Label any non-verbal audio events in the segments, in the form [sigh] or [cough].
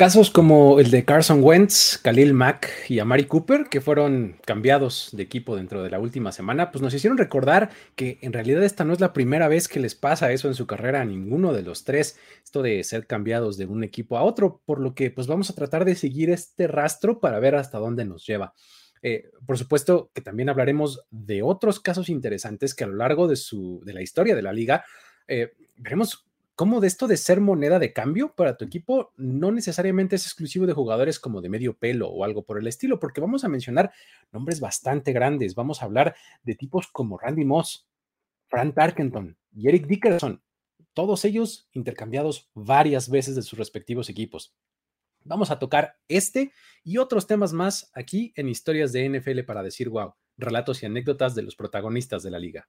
Casos como el de Carson Wentz, Khalil Mack y Amari Cooper, que fueron cambiados de equipo dentro de la última semana, pues nos hicieron recordar que en realidad esta no es la primera vez que les pasa eso en su carrera a ninguno de los tres, esto de ser cambiados de un equipo a otro, por lo que pues vamos a tratar de seguir este rastro para ver hasta dónde nos lleva. Eh, por supuesto que también hablaremos de otros casos interesantes que a lo largo de, su, de la historia de la liga eh, veremos cómo de esto de ser moneda de cambio para tu equipo no necesariamente es exclusivo de jugadores como de medio pelo o algo por el estilo, porque vamos a mencionar nombres bastante grandes. Vamos a hablar de tipos como Randy Moss, Frank Tarkenton y Eric Dickerson, todos ellos intercambiados varias veces de sus respectivos equipos. Vamos a tocar este y otros temas más aquí en Historias de NFL para decir wow, relatos y anécdotas de los protagonistas de la liga.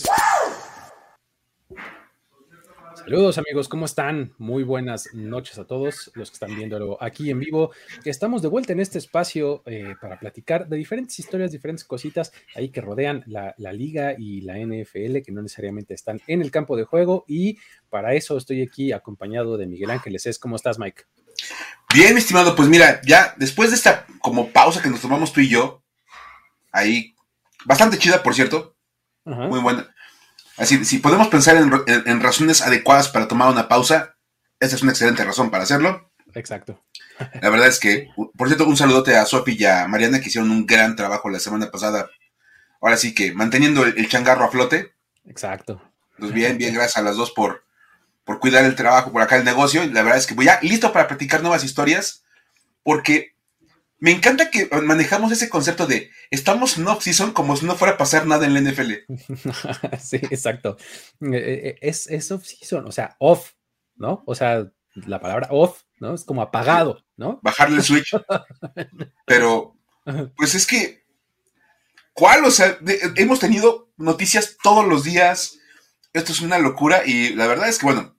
Saludos amigos, ¿cómo están? Muy buenas noches a todos los que están viéndolo aquí en vivo. Estamos de vuelta en este espacio eh, para platicar de diferentes historias, diferentes cositas ahí que rodean la, liga y la NFL, que no necesariamente están en el campo de juego. Y para eso estoy aquí acompañado de Miguel Ángeles. ¿Cómo estás, Mike? Bien, estimado, pues mira, ya después de esta como pausa que nos tomamos tú y yo, ahí, bastante chida, por cierto, muy buena Así, si podemos pensar en, razones adecuadas para tomar una pausa, esa es una excelente razón para hacerlo. Exacto. La verdad es que, por cierto, un saludote a Sofi y a Mariana que hicieron un gran trabajo la semana pasada. Ahora sí que manteniendo el, changarro a flote. Exacto. Pues bien, bien, gracias a las dos por, por cuidar el trabajo, por acá el negocio. La verdad es que voy ya listo para platicar nuevas historias, porque me encanta que manejamos ese concepto de estamos en off-season como si no fuera a pasar nada en la NFL. [laughs] sí, exacto. Eh, eh, eh, es, es off-season, o sea, off, ¿no? O sea, la palabra off, ¿no? Es como apagado, ¿no? Bajarle el switch. [laughs] Pero, pues es que, ¿cuál? O sea, hemos tenido noticias todos los días. Esto es una locura y la verdad es que, bueno,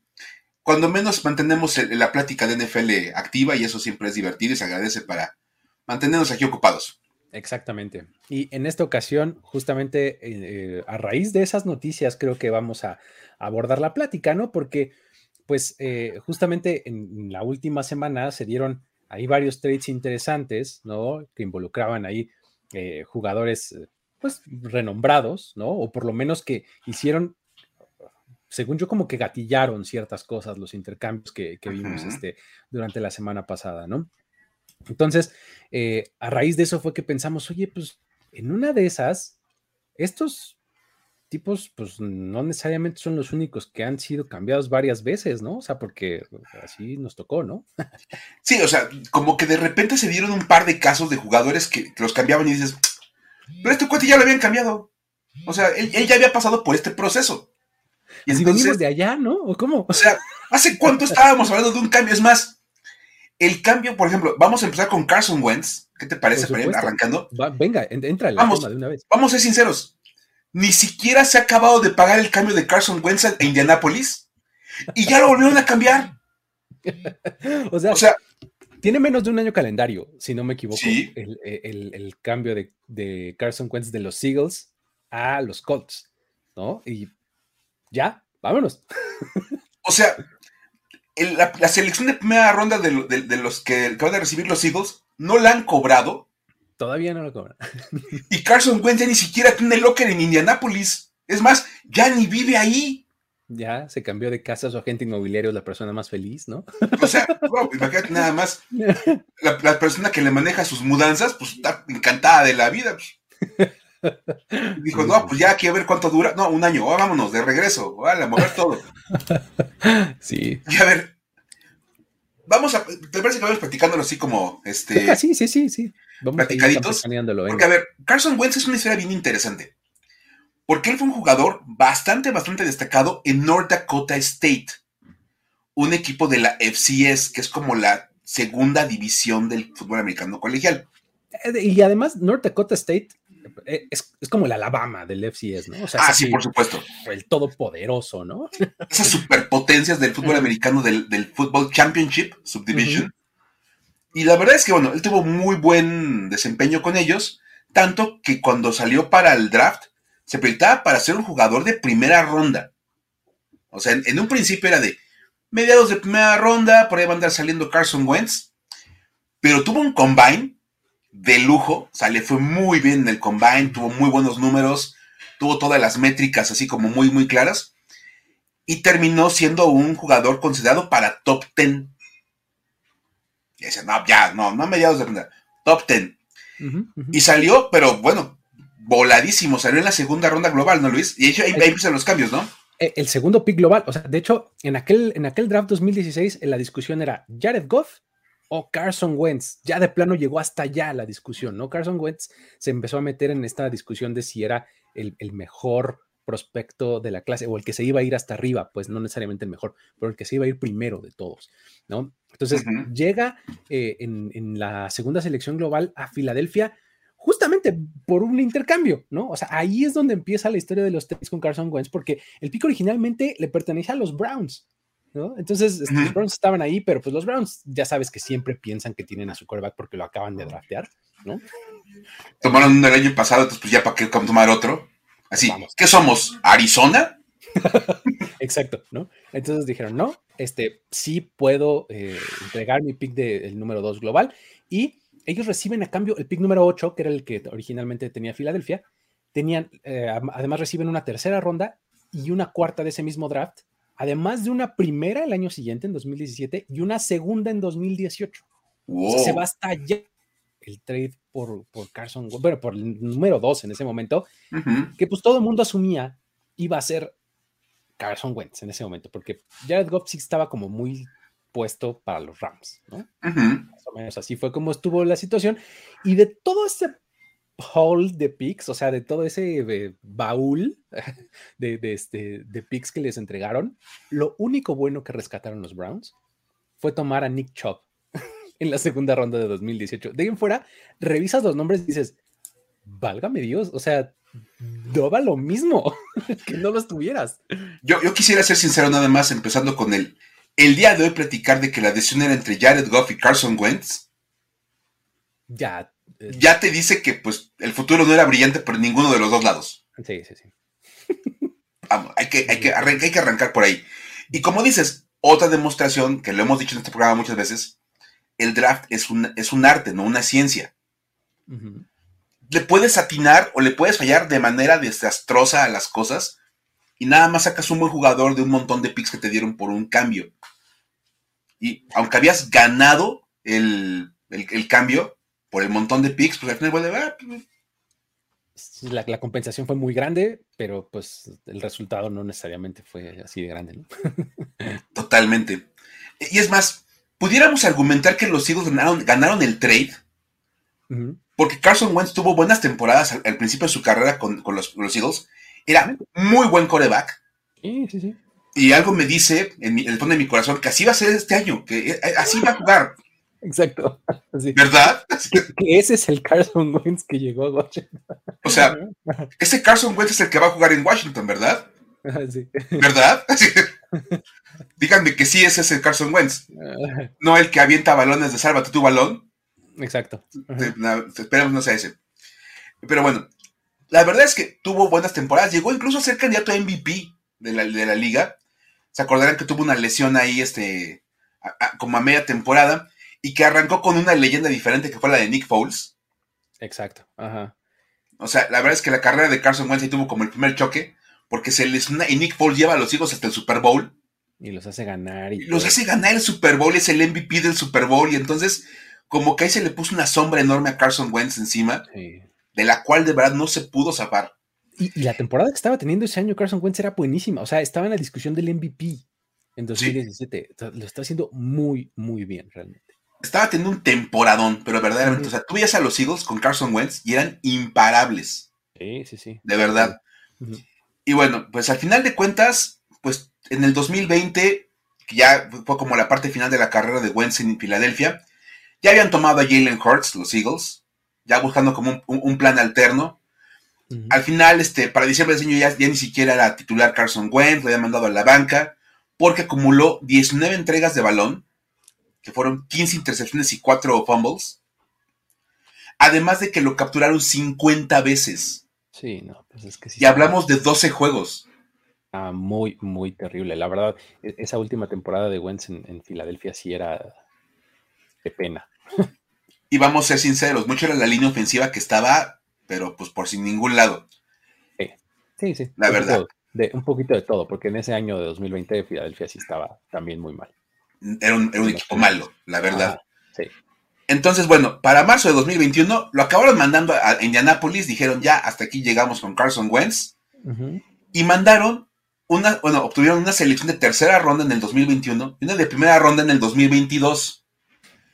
cuando menos mantenemos la plática de NFL activa y eso siempre es divertido y se agradece para mantenernos aquí ocupados. Exactamente. Y en esta ocasión, justamente eh, a raíz de esas noticias, creo que vamos a, abordar la plática, ¿no? Porque, pues, eh, justamente en la última semana se dieron ahí varios trades interesantes, ¿no? Que involucraban ahí eh, jugadores, pues, renombrados, ¿no? O por lo menos que hicieron, según yo, como que gatillaron ciertas cosas, los intercambios que, vimos este, durante la semana pasada, ¿no? Entonces, eh, a raíz de eso fue que pensamos, oye, pues en una de esas, estos tipos, pues no necesariamente son los únicos que han sido cambiados varias veces, ¿no? O sea, porque así nos tocó, ¿no? sí, o sea, como que de repente se dieron un par de casos de jugadores que, los cambiaban y dices, pero este cuate ya lo habían cambiado. O sea, él, ya había pasado por este proceso. Y así venimos de allá, ¿no? ¿O cómo? O sea, ¿hace cuánto estábamos hablando de un cambio? Es más, el cambio, por ejemplo, vamos a empezar con Carson Wentz. ¿Qué te parece, arrancando? venga, entra en la vamos, de una vez. Vamos a ser sinceros. Ni siquiera se ha acabado de pagar el cambio de Carson Wentz a Indianapolis y ya lo volvieron a cambiar. [laughs] o, sea, tiene menos de un año calendario, si no me equivoco, el, cambio de, de, Carson Wentz de los Eagles a los Colts, ¿no? Y ya, vámonos. [laughs] o sea, la, selección de primera ronda de, los que, van a recibir los Eagles no la han cobrado. Todavía no lo cobran. [laughs] y Carson Wentz ya ni siquiera tiene locker en Indianápolis. Es más, ya ni vive ahí. Ya se cambió de casa, su agente inmobiliario es la persona más feliz, ¿no? O sea, imagínate nada más. [laughs] La, persona que le maneja sus mudanzas, pues está encantada de la vida. Pues. [laughs] [laughs] Dijo, no, pues ya aquí a ver cuánto dura. No, un año, oh, vámonos, de regreso, vale, a mover todo. [laughs] Sí. Y a ver, vamos a. ¿Te parece que vamos practicándolo así como este. Sí, sí, sí, sí. Vamos practicaditos. Porque, a ver, Carson Wentz es una historia bien interesante. Porque él fue un jugador bastante, bastante destacado en North Dakota State, un equipo de la FCS, que es como la segunda división del fútbol americano colegial. Eh, y además, North Dakota State eh, es, como el Alabama del FCS, ¿no? ah, sí, por supuesto. El todopoderoso, ¿no? Esas superpotencias del fútbol americano, del, del Football Championship, Subdivision. Y la verdad es que, bueno, él tuvo muy buen desempeño con ellos, tanto que cuando salió para el draft, se proyectaba para ser un jugador de primera ronda. O sea, en, un principio era de mediados de primera ronda, por ahí va a andar saliendo Carson Wentz, pero tuvo un combine de lujo, o sea, le fue muy bien en el combine, tuvo muy buenos números, tuvo todas las métricas así como muy, muy claras, y terminó siendo un jugador considerado para top 10 y decía, no, ya, no, no mediados de ronda, top 10. Y salió, pero bueno, voladísimo, salió en la segunda ronda global, ¿no, Luis? Y ahí, ahí empiezan los cambios, ¿no? E, el segundo pick global, o sea, de hecho, en aquel, en aquel draft 2016, la discusión era Jared Goff o Carson Wentz. Ya de plano llegó hasta allá la discusión, ¿no? Carson Wentz se empezó a meter en esta discusión de si era el, el mejor prospecto de la clase o el que se iba a ir hasta arriba, pues no necesariamente el mejor, pero el que se iba a ir primero de todos, ¿no? Entonces llega eh, en, la segunda selección global a Filadelfia justamente por un intercambio, ¿no? O sea, ahí es donde empieza la historia de los tres con Carson Wentz, porque el pico originalmente le pertenece a los Browns, ¿no? Entonces, este, los Browns estaban ahí, pero pues los Browns ya sabes que siempre piensan que tienen a su quarterback porque lo acaban de draftear, ¿no? Tomaron uno el año pasado, entonces pues ya para qué tomar otro. Así, ¿qué somos? ¿Arizona? [laughs] Exacto, ¿no? Entonces dijeron, no, este, sí puedo eh, entregar mi pick del número 2 global y ellos reciben a cambio el pick número 8, que era el que originalmente tenía Filadelfia, tenían, eh, además reciben una tercera ronda y una cuarta de ese mismo draft, además de una primera el año siguiente, en 2017, y una segunda en 2018. se va hasta allá el trade por, por Carson, bueno, por el número 2 en ese momento, que pues todo el mundo asumía iba a ser Carson Wentz en ese momento, porque Jared Goff sí estaba como muy puesto para los Rams, ¿no? Más o menos así fue como estuvo la situación. Y de todo ese haul de picks, o sea, de todo ese eh, baúl [laughs] de, de, este, de picks que les entregaron, lo único bueno que rescataron los Browns fue tomar a Nick Chubb [laughs] en la segunda ronda de 2018. De ahí en fuera, revisas los nombres y dices, válgame Dios, o sea, no va lo mismo [laughs] que no los tuvieras. Yo, yo quisiera ser sincero nada más, empezando con el, el día de hoy platicar de que la decisión era entre Jared Goff y Carson Wentz. Ya. Ya te dice que pues el futuro no era brillante por ninguno de los dos lados. Sí, sí, sí. hay, que, hay, que hay que arrancar por ahí. Y como dices, otra demostración, que lo hemos dicho en este programa muchas veces, el draft es un, es un arte, no una ciencia. Le puedes atinar o le puedes fallar de manera desastrosa a las cosas y nada más sacas un buen jugador de un montón de picks que te dieron por un cambio. Y aunque habías ganado el, cambio por el montón de picks, pues al final a la, la, compensación fue muy grande, pero pues el resultado no necesariamente fue así de grande, ¿no? [laughs] Totalmente. Y es más, pudiéramos argumentar que los Eagles ganaron, el trade, porque Carson Wentz tuvo buenas temporadas al, principio de su carrera con, los, Eagles, era muy buen coreback. Sí, sí, sí. Y algo me dice en, el fondo de mi corazón que así va a ser este año, que eh, así va a jugar. Exacto. [laughs] ¿Verdad? Que, ese es el Carson Wentz que llegó a Washington. O sea, [laughs] ese Carson Wentz es el que va a jugar en Washington, ¿verdad? Sí. ¿Verdad? [laughs] Díganme que sí ese es el Carson Wentz. No el que avienta balones de sálvate tu balón. Exacto. Esperemos no sea ese. Pero bueno, la verdad es que tuvo buenas temporadas. Llegó incluso a ser candidato a MVP de la, de la liga. Se acordarán que tuvo una lesión ahí, este, como a media temporada, y que arrancó con una leyenda diferente que fue la de Nick Foles. Exacto. Ajá. O sea, la verdad es que la carrera de Carson Wentz tuvo como el primer choque porque se les y Nick Foles lleva a los hijos hasta el Super Bowl. Y los hace ganar. Y los hace ganar el Super Bowl, es el MVP del Super Bowl. Y entonces, como que ahí se le puso una sombra enorme a Carson Wentz encima, de la cual de verdad no se pudo zafar. Y, la temporada que estaba teniendo ese año Carson Wentz era buenísima. O sea, estaba en la discusión del MVP en 2017. Lo está haciendo muy, muy bien, realmente. Estaba teniendo un temporadón, pero verdaderamente, o sea, tú veías a los Eagles con Carson Wentz y eran imparables. Sí, sí, sí. De verdad. Y bueno, pues al final de cuentas, pues en el 2020, que ya fue como la parte final de la carrera de Wentz en Filadelfia, ya habían tomado a Jalen Hurts, los Eagles, ya buscando como un, plan alterno. Al final, este, para diciembre de ese año ya, ya ni siquiera era titular Carson Wentz, lo había mandado a la banca, porque acumuló 19 entregas de balón, que fueron 15 intercepciones y 4 fumbles. Además de que lo capturaron 50 veces. Sí, no, pues es que sí. Y hablamos de 12 juegos. Ah, muy, muy terrible. La verdad, e, esa última temporada de Wentz en, Filadelfia sí era de pena. Y vamos a ser sinceros, mucho era la línea ofensiva que estaba, pero pues por sin ningún lado. Sí, sí. La verdad. De, un poquito de todo, porque en ese año de 2020 Filadelfia sí estaba también muy mal. Era un, equipo malo, la verdad. sí. Entonces, bueno, para marzo de 2021 lo acabaron mandando a Indianapolis, dijeron ya, hasta aquí llegamos con Carson Wentz, y mandaron una, bueno, obtuvieron una selección de tercera ronda en el 2021 y una de primera ronda en el 2022.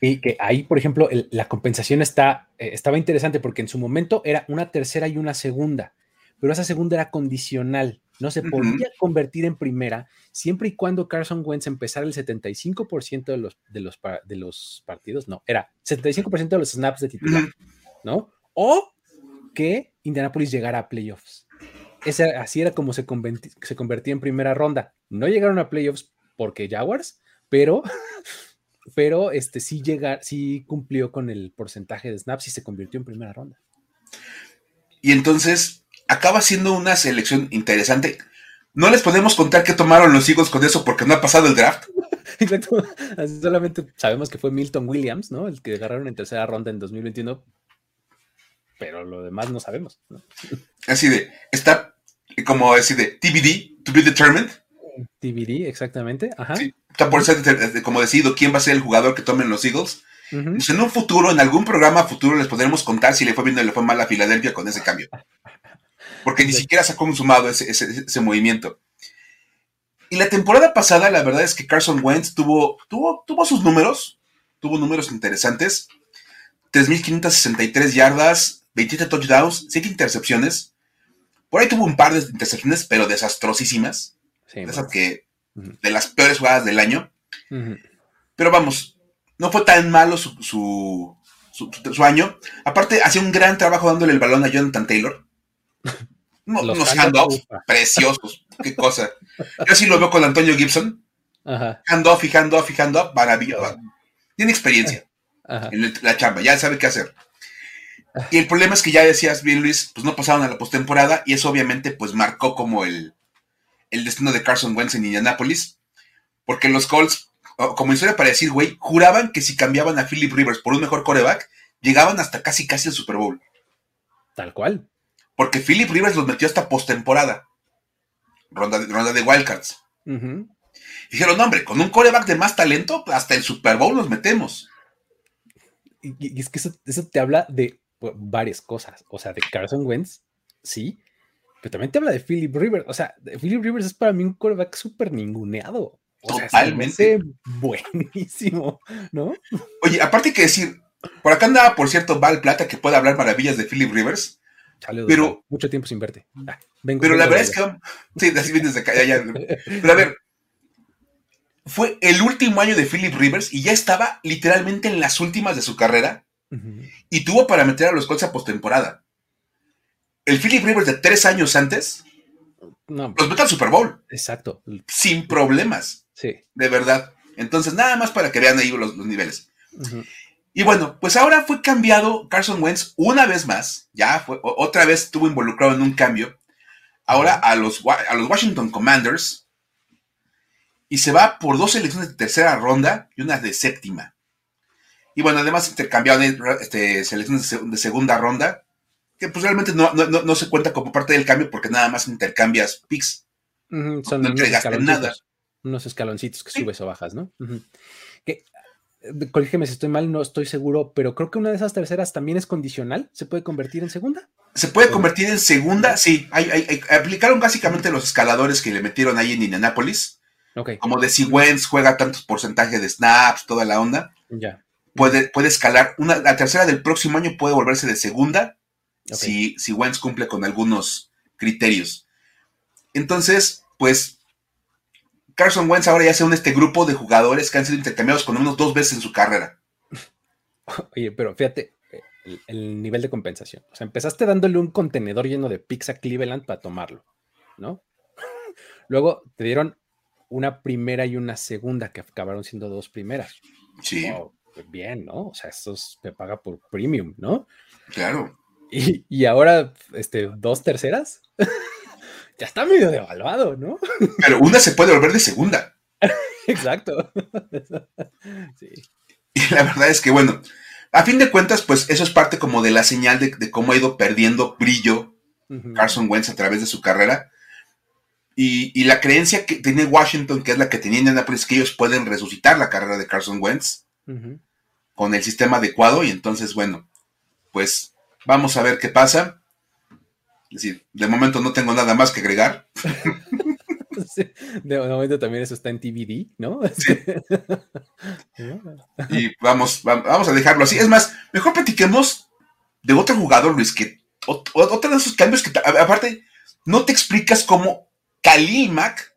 Y que ahí, por ejemplo, la compensación está, eh, estaba interesante porque en su momento era una tercera y una segunda, pero esa segunda era condicional. No se podía convertir en primera siempre y cuando Carson Wentz empezara el 75% de los, de, los, de los partidos. No, era 75% de los snaps de titular, ¿no? O que Indianapolis llegara a playoffs así era como se, se convertía en primera ronda. No llegaron a playoffs porque Jaguars, pero, [laughs] pero este, sí, llega, sí cumplió con el porcentaje de snaps y se convirtió en primera ronda. Y entonces acaba siendo una selección interesante. No les podemos contar qué tomaron los Eagles con eso porque no ha pasado el draft. [laughs] Exacto. Solamente sabemos que fue Milton Williams, ¿no? El que agarraron en tercera ronda en 2021. Pero lo demás no sabemos. Así de, está como decir de TBD, to be determined. TBD, exactamente. Ajá. está por ser como decidido quién va a ser el jugador que tomen los Eagles. en un futuro, en algún programa futuro, les podremos contar si le fue bien o le fue mal a Filadelfia con ese cambio. [laughs] Porque ni siquiera se ha consumado ese, ese, movimiento. Y la temporada pasada, la verdad es que Carson Wentz tuvo, tuvo, tuvo sus números, tuvo números interesantes. 3.563 yardas, 27 touchdowns, 7 intercepciones. Por ahí tuvo un par de intercepciones, pero desastrosísimas. de esas que. De las peores jugadas del año. Pero vamos, no fue tan malo su, su, su, año. Aparte, hacía un gran trabajo dándole el balón a Jonathan Taylor. [laughs] unos handoffs preciosos. Qué cosa. Yo sí lo veo con Antonio Gibson. Handoff y handoff y handoff. Maravilloso. Tiene experiencia en la chamba. Ya sabe qué hacer. Y el problema es que ya decías bien, Luis, pues no pasaron a la postemporada y eso obviamente pues marcó como el, el destino de Carson Wentz en Indianapolis, porque los Colts, como historia para decir, güey, juraban que si cambiaban a Philip Rivers por un mejor coreback, llegaban hasta casi casi el Super Bowl. Tal cual. Porque Philip Rivers los metió hasta postemporada. Ronda, ronda de Wildcards. Dijeron, no, hombre, con un coreback de más talento, hasta el Super Bowl nos metemos. Y, es que eso te habla de varias cosas. O sea, de Carson Wentz, sí, pero también te habla de Philip Rivers. O sea, Philip Rivers es para mí un quarterback súper ninguneado. Totalmente. buenísimo, ¿no? Oye, aparte que decir, por acá andaba, por cierto, Val Plata, que puede hablar maravillas de Philip Rivers. Pero, mucho tiempo sin verte. Ah, pero la verdad es que, sí, así vienes de acá, Pero a ver, fue el último año de Philip Rivers y ya estaba literalmente en las últimas de su carrera y tuvo para meter a los Colts a postemporada. El Philip Rivers de tres años antes los mete al Super Bowl. Exacto. Sin problemas. Sí. De verdad. Entonces, nada más para que vean ahí los, niveles. Y bueno, pues ahora fue cambiado Carson Wentz una vez más. Ya fue, otra vez estuvo involucrado en un cambio. Ahora a los, a los Washington Commanders. Y se va por dos selecciones de tercera ronda y una de séptima. Y bueno, además intercambiaron este, selecciones de segunda ronda, que pues realmente no, no, se cuenta como parte del cambio porque nada más intercambias picks. son no entregaste nada. Unos escaloncitos que subes o bajas, ¿no? que, corrígeme si estoy mal, no estoy seguro, pero creo que una de esas terceras también es condicional. ¿Se puede convertir en segunda? Se puede convertir en segunda, sí. Hay, aplicaron básicamente los escaladores que le metieron ahí en Indianapolis. Como de si Wentz juega tantos porcentajes de snaps, toda la onda. Ya puede, puede escalar. Una, la tercera del próximo año puede volverse de segunda si, si Wentz cumple con algunos criterios. Entonces, pues Carson Wentz ahora ya se une este grupo de jugadores que han sido intercambiados con unos dos veces en su carrera. [laughs] Oye, pero fíjate, el, nivel de compensación. O sea, empezaste dándole un contenedor lleno de pizza Cleveland para tomarlo, ¿no? [laughs] Luego te dieron una primera y una segunda que acabaron siendo dos primeras. Sí. Pues bien, ¿no? O sea, eso se paga por premium, ¿no? Claro. Y, ahora, este, dos terceras. [laughs] ya está medio devaluado, ¿no? [laughs] Pero una se puede volver de segunda. Exacto. [laughs] sí. Y la verdad es que, bueno, a fin de cuentas, pues eso es parte como de la señal de, cómo ha ido perdiendo brillo Carson Wentz a través de su carrera. Y, la creencia que tiene Washington, que es la que tenía Indianapolis, que ellos pueden resucitar la carrera de Carson Wentz con el sistema adecuado. Y entonces, bueno, pues vamos a ver qué pasa. Es decir, de momento no tengo nada más que agregar. [laughs] de momento también eso está en TVD, ¿no? [laughs] y vamos, vamos a dejarlo así. Es más, mejor platiquemos de otro jugador, Luis, que otro de esos cambios que, aparte, no te explicas cómo Khalil Mack,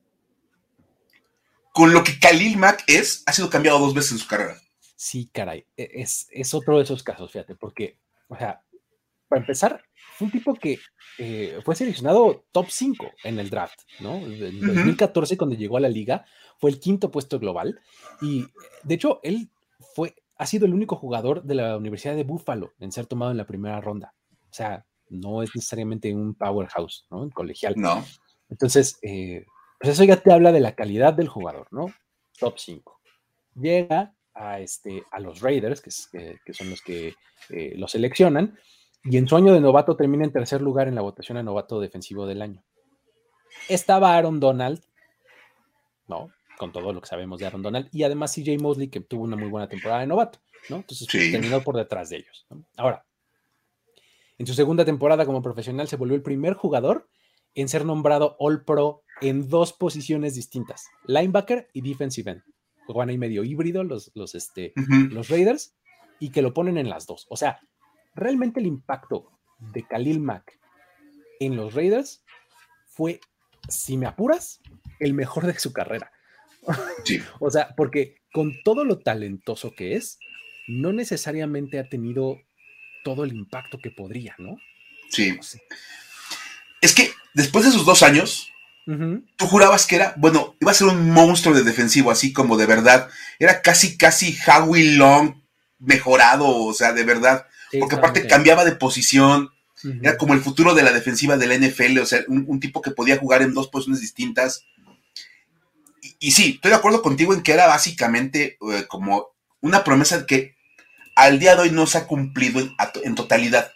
con lo que Khalil Mack es, ha sido cambiado dos veces en su carrera. Sí, caray, e, es, es otro de esos casos, fíjate, porque, o sea, para empezar, fue un tipo que eh, fue seleccionado top 5 en el draft, ¿no? En 2014, cuando llegó a la liga, fue el quinto puesto global y, de hecho, él fue, ha sido el único jugador de la Universidad de Buffalo en ser tomado en la primera ronda. O sea, no es necesariamente un powerhouse, ¿no? En colegial. No. Entonces, eh, pues eso ya te habla de la calidad del jugador, ¿no? Top 5. Llega a, este, a los Raiders, que, que son los que eh, lo seleccionan, y en su año de novato termina en tercer lugar en la votación a novato defensivo del año. Estaba Aaron Donald, ¿no? Con todo lo que sabemos de Aaron Donald, y además CJ Mosley, que tuvo una muy buena temporada de novato, ¿no? Entonces pues, terminó por detrás de ellos. Ahora, en su segunda temporada como profesional se volvió el primer jugador en ser nombrado All Pro en dos posiciones distintas, linebacker y defensive end. Juegan ahí medio híbrido los, los, este, los Raiders y que lo ponen en las dos. O sea, realmente el impacto de Khalil Mack en los Raiders fue, si me apuras, el mejor de su carrera. [laughs] o sea, porque con todo lo talentoso que es, no necesariamente ha tenido todo el impacto que podría, ¿no? Sí. Es que después de esos dos años, tú jurabas que era, bueno, iba a ser un monstruo de defensivo, así como de verdad. Era casi, casi Howie Long mejorado, o sea, de verdad. Porque aparte cambiaba de posición. Era como el futuro de la defensiva del NFL, o sea, un, tipo que podía jugar en dos posiciones distintas. Y, sí, estoy de acuerdo contigo en que era básicamente eh, como una promesa que al día de hoy no se ha cumplido en totalidad.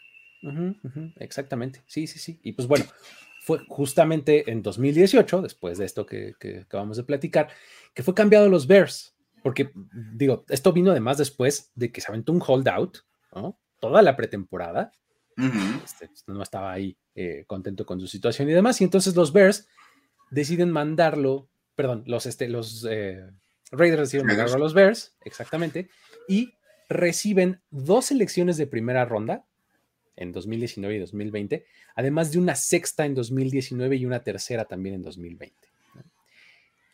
exactamente, sí, sí, sí. Y pues bueno, fue justamente en 2018, después de esto que, acabamos de platicar, que fue cambiado los Bears. Porque, digo, esto vino además después de que se aventó un holdout, ¿no? Toda la pretemporada. Este, pues, no estaba ahí eh, contento con su situación y demás. Y entonces los Bears deciden mandarlo, perdón, los, este, los eh, Raiders deciden mandarlo a los Bears, exactamente, y reciben dos selecciones de primera ronda en 2019 y 2020, además de una sexta en 2019 y una tercera también en 2020.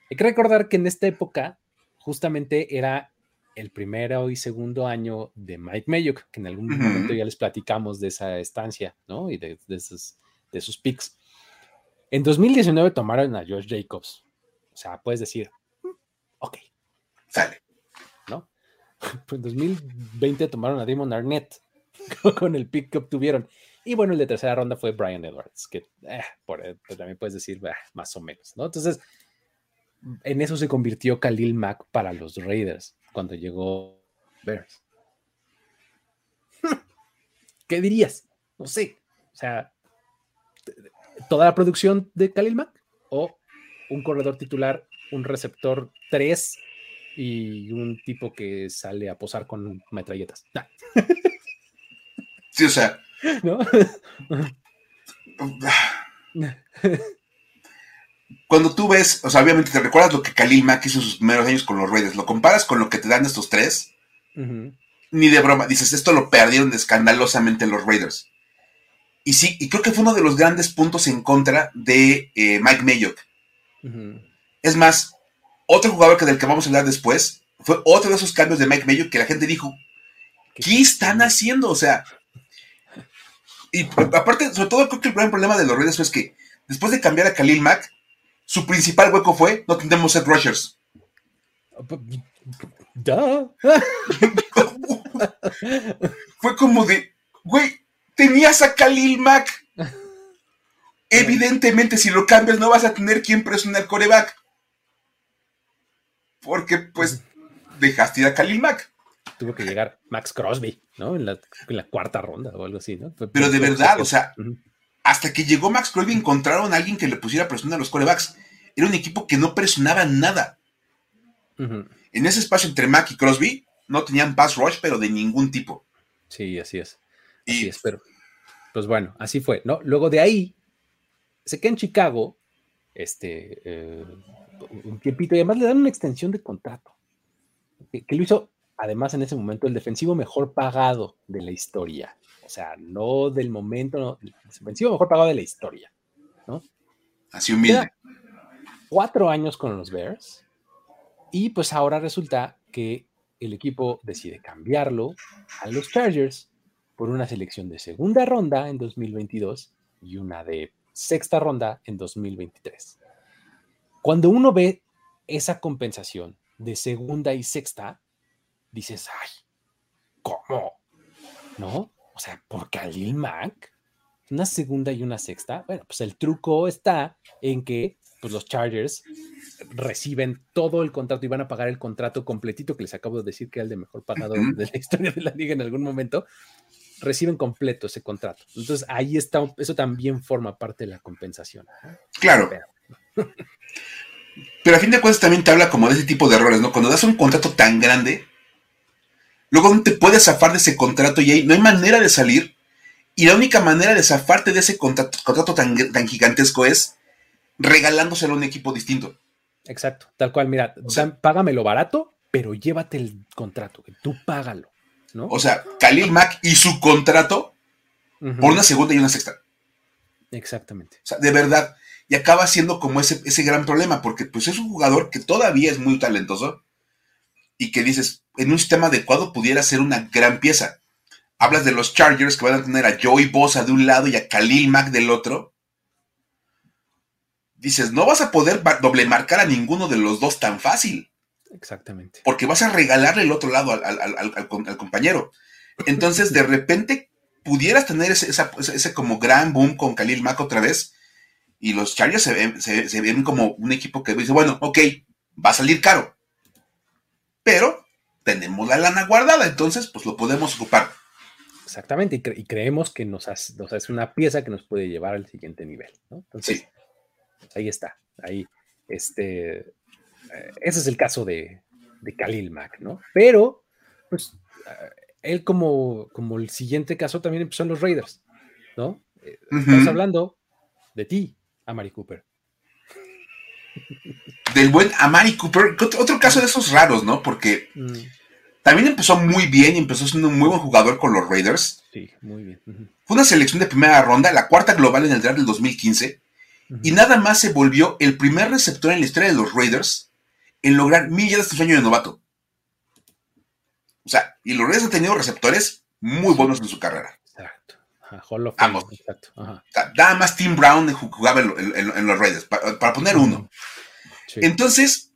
Hay que recordar que en esta época justamente era el primero y segundo año de Mike Mayock, que en algún momento ya les platicamos de esa estancia, ¿no? Y de, de, sus, de sus picks. En 2019 tomaron a Josh Jacobs. O sea, puedes decir, mm, ok, sale. ¿No? [laughs] Pues en 2020 tomaron a Damon Arnett [laughs] con el pick que obtuvieron. Y bueno, el de tercera ronda fue Brian Edwards, que eh, por, eh, pues también puedes decir eh, más o menos, ¿no? Entonces, en eso se convirtió Khalil Mack para los Raiders cuando llegó Bears. [laughs] ¿Qué dirías? No sé. O sea, toda la producción de Khalil Mack o un corredor titular, un receptor 3 y un tipo que sale a posar con metralletas. Sí, o sea. [laughs] ¿No? [laughs] Cuando tú ves, o sea, obviamente te recuerdas lo que Khalil Mack hizo en sus primeros años con los Raiders, lo comparas con lo que te dan estos tres, ni de broma, dices, esto lo perdieron escandalosamente los Raiders. Y sí, y creo que fue uno de los grandes puntos en contra de eh, Mike Mayock. Es más, otro jugador que del que vamos a hablar después fue otro de esos cambios de Mike Mayock que la gente dijo, ¿qué están haciendo? O sea, y aparte, sobre todo creo que el gran problema de los Raiders es que después de cambiar a Khalil Mack, su principal hueco fue no tendremos set rushers. [laughs] fue como de, güey, tenías a Khalil Mack. Evidentemente, si lo cambias, no vas a tener quien presionar el coreback. Porque, pues, dejaste ir a Khalil Mack. Tuvo que llegar Max Crosby, ¿no? En la, cuarta ronda o algo así, ¿no? Pero de verdad, o sea, hasta que llegó Max Crosby encontraron a alguien que le pusiera presión a los corebacks. Era un equipo que no presionaba nada. En ese espacio entre Mack y Crosby no tenían pass rush, pero de ningún tipo. Sí, así es. Así es, pero pues bueno, así fue, ¿no? Luego de ahí, se queda en Chicago, este, eh, un tiempito, y además le dan una extensión de contrato, que, lo hizo, además, en ese momento, el defensivo mejor pagado de la historia. O sea, no del momento, no, el defensivo mejor pagado de la historia, ¿no? Así humilde. cuatro años con los Bears, y pues ahora resulta que el equipo decide cambiarlo a los Chargers por una selección de segunda ronda en 2022 y una de sexta ronda en 2023. Cuando uno ve esa compensación de segunda y sexta, dices, ay, ¿cómo? ¿No? O sea, por Khalil Mack, una segunda y una sexta. Bueno, pues el truco está en que pues los Chargers reciben todo el contrato y van a pagar el contrato completito que les acabo de decir que era el de mejor pagado de la historia de la liga en algún momento, reciben completo ese contrato. Entonces ahí está, eso también forma parte de la compensación. Claro. Pero, a fin de cuentas también te habla como de ese tipo de errores, ¿no? Cuando das un contrato tan grande, luego no te puedes zafar de ese contrato y ahí no hay manera de salir. Y la única manera de zafarte de ese contrato, tan, tan gigantesco es regalándoselo a un equipo distinto. Exacto, tal cual, mira, págamelo barato, pero llévate el contrato, tú págalo. ¿no? O sea, Khalil Mack y su contrato por una segunda y una sexta. Exactamente. O sea, de verdad. Y acaba siendo como ese, ese gran problema, porque pues es un jugador que todavía es muy talentoso y que dices, en un sistema adecuado pudiera ser una gran pieza. Hablas de los Chargers que van a tener a Joey Bosa de un lado y a Khalil Mack del otro dices, no vas a poder doble marcar a ninguno de los dos tan fácil. Exactamente. Porque vas a regalarle el otro lado al, compañero. Entonces, de repente, pudieras tener ese, como gran boom con Khalil Mack otra vez. Y los Chargers se ven, como un equipo que dice, bueno, ok, va a salir caro. Pero tenemos la lana guardada, entonces, pues lo podemos ocupar. Exactamente, y, creemos que nos hace, una pieza que nos puede llevar al siguiente nivel. Entonces, sí ahí está, ahí, este, eh, ese es el caso de, de Khalil Mack, ¿no? Pero, pues, eh, él como, como el siguiente caso también empezó en los Raiders, ¿no? Eh, estamos hablando de ti, Amari Cooper. Del buen Amari Cooper, otro caso de esos raros, ¿no? Porque mm. también empezó muy bien y empezó siendo un muy buen jugador con los Raiders. Sí, muy bien. Fue una selección de primera ronda, la cuarta global en el draft del 2015 y nada más se volvió el primer receptor en la historia de los Raiders en lograr mil yardas su año de novato. O sea, y los Raiders han tenido receptores muy buenos en su carrera. Exacto. Ambos. Nada más Tim Brown jugaba en, los Raiders, para, poner uno. Entonces,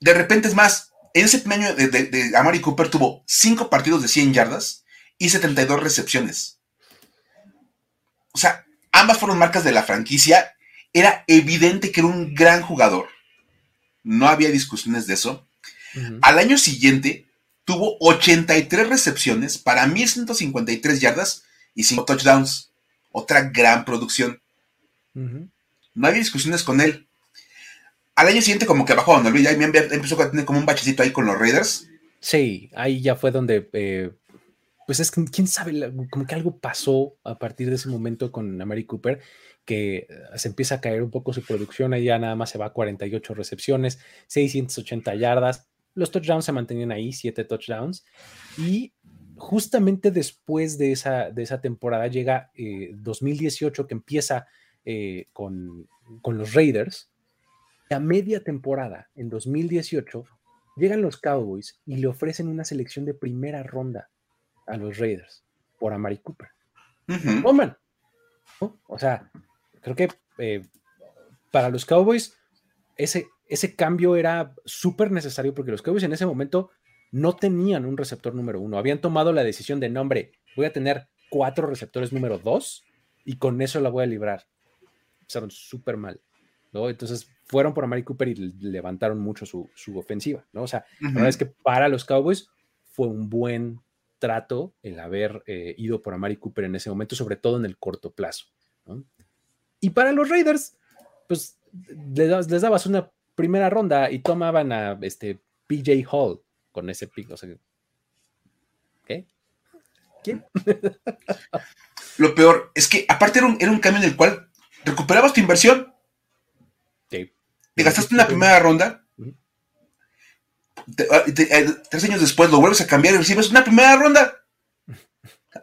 de repente es más, en ese primer año de, de, Amari Cooper tuvo cinco partidos de 100 yardas y 72 recepciones. O sea, Ambas fueron marcas de la franquicia. Era evidente que era un gran jugador. No había discusiones de eso. Al año siguiente tuvo 83 recepciones para 1153 yardas y 5 touchdowns. Otra gran producción. No había discusiones con él. Al año siguiente como que bajó, ¿no? Ya empezó a tener como un bachecito ahí con los Raiders. Sí, ahí ya fue donde eh, pues es que quién sabe, como que algo pasó a partir de ese momento con Amari Cooper, que eh, se empieza a caer un poco su producción, ahí ya nada más se va a 48 recepciones, 680 yardas, los touchdowns se mantenían ahí, 7 touchdowns, y justamente después de esa, de esa temporada llega 2018 eh, que empieza con, con los Raiders, a media temporada, en 2018, llegan los Cowboys y le ofrecen una selección de primera ronda a los Raiders por Amari Cooper. toman. O sea, creo que eh, para los Cowboys ese, ese cambio era súper necesario porque los Cowboys en ese momento no tenían un receptor número uno. Habían tomado la decisión de, nombre, voy a tener cuatro receptores número dos y con eso la voy a librar. Empezaron súper mal. ¿no? Entonces fueron por Amari Cooper y levantaron mucho su, ofensiva. ¿no? O sea, la verdad es que para los Cowboys fue un buen trato el haber eh, ido por Amari Cooper en ese momento, sobre todo en el corto plazo. Y para los Raiders, pues les, les, dabas una primera ronda y tomaban a este PJ Hall con ese pick. O sea, ¿qué? ¿Quién? [laughs] Lo peor es que aparte era un, era un cambio en el cual recuperabas tu inversión. Te gastaste una primera ronda. Ah, eh, tres años después lo vuelves a cambiar y recibes una primera ronda.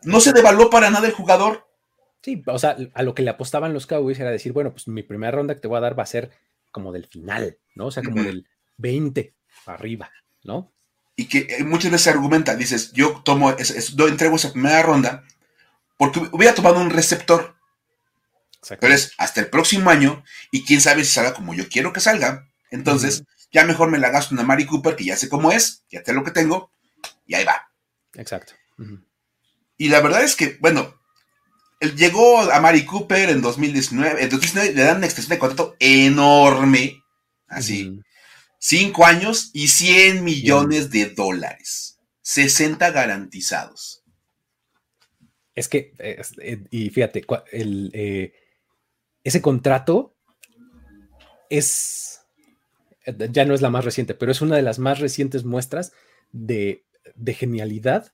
No se devaluó para nada el jugador. Sí, o sea, a lo que le apostaban los Cowboys era decir, bueno, pues mi primera ronda que te voy a dar va a ser como del final, ¿no? O sea, como del 20 arriba, ¿no? Y que eh, muchas veces se argumenta, dices, yo tomo, yo entrego esa primera ronda porque hubiera tomado un receptor. Pero es hasta el próximo año y quién sabe si salga como yo quiero que salga. Entonces, ya mejor me la gasto en Mari Cooper, que ya sé cómo es, ya sé lo que tengo, y ahí va. Exacto. Y la verdad es que, bueno, él llegó a Mari Cooper en 2019. En 2019 le dan una extensión de contrato enorme. Así. Cinco años y 100 millones de dólares. 60 garantizados. Es que, eh, y fíjate, el, eh, ese contrato es, ya no es la más reciente, pero es una de las más recientes muestras de, de genialidad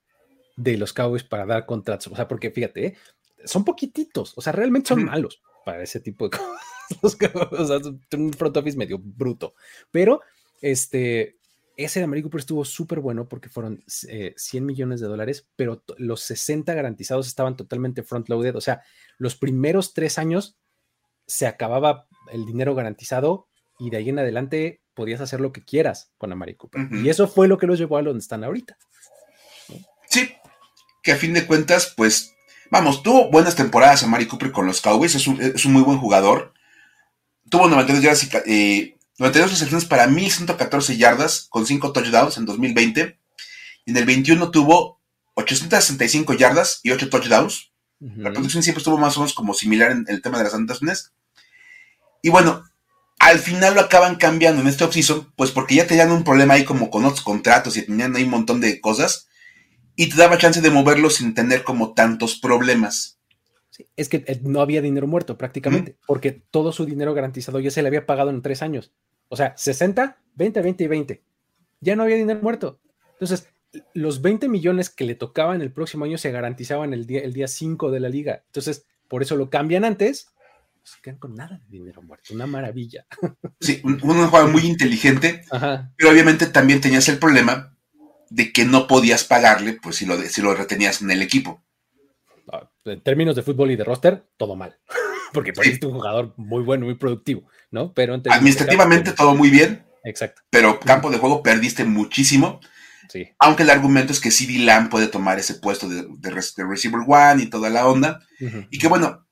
de los Cowboys para dar contratos. O sea, porque fíjate, ¿eh? son poquititos, o sea, realmente son malos para ese tipo de [laughs] cosas. o sea, un front office medio bruto. Pero este, ese de Américo estuvo súper bueno porque fueron 100 eh, millones de dólares, pero los 60 garantizados estaban totalmente front-loaded. O sea, los primeros tres años se acababa el dinero garantizado y de ahí en adelante podías hacer lo que quieras con Amari Cooper. Y eso fue lo que los llevó a donde están ahorita. Sí, que a fin de cuentas, pues Vamos, tuvo buenas temporadas a Mari Cooper con los Cowboys, es un, muy buen jugador. Tuvo 92 yardas y 92 eh, recepciones para 1114 yardas con 5 touchdowns en 2020. Y en el 21 tuvo 865 yardas y 8 touchdowns. La producción siempre estuvo más o menos como similar en el tema de las anotaciones. Y bueno, al final lo acaban cambiando en este offseason, pues porque ya tenían un problema ahí como con otros contratos y tenían ahí un montón de cosas y te daba chance de moverlo sin tener como tantos problemas. es que eh, no había dinero muerto prácticamente, porque todo su dinero garantizado ya se le había pagado en tres años. O sea, 60, 20, 20 y 20. Ya no había dinero muerto. Entonces, los 20 millones que le tocaban el próximo año se garantizaban el día, el día 5 de la liga. Entonces, por eso lo cambian antes. Se quedan con nada de dinero muerto. Una maravilla. [laughs] Sí, un, un juego muy inteligente, pero obviamente también tenías el problema de que no podías pagarle, pues si lo, si lo retenías en el equipo. Ah, en términos de fútbol y de roster, todo mal. [laughs] Porque perdiste un jugador muy bueno, muy productivo, ¿no? Pero administrativamente todo muy bien. Exacto. Pero campo de juego perdiste muchísimo. Sí. Aunque el argumento es que CD Lamb puede tomar ese puesto de, receiver one y toda la onda. Y que bueno,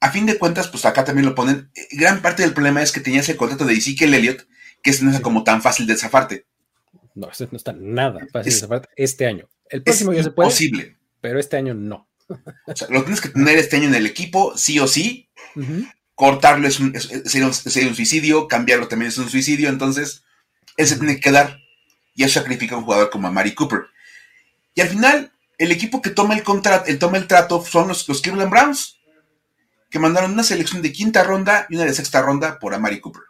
a fin de cuentas, pues acá también lo ponen. Eh, gran parte del problema es que tenías el contrato de Ezekiel Elliott, que es no es como tan fácil de zafarte. No, eso no está nada fácil este año. El próximo ya se puede. Posible. Pero este año no. O sea, lo tienes que tener este año en el equipo, sí o sí. Cortarlo es un, sería, un, suicidio, cambiarlo también es un suicidio. Entonces, él se tiene que dar. Y eso sacrifica a un jugador como a Mari Cooper. Y al final, el equipo que toma el contrato, el toma el trato son los, los Cleveland Browns, que mandaron una selección de quinta ronda y una de sexta ronda por Amari Cooper.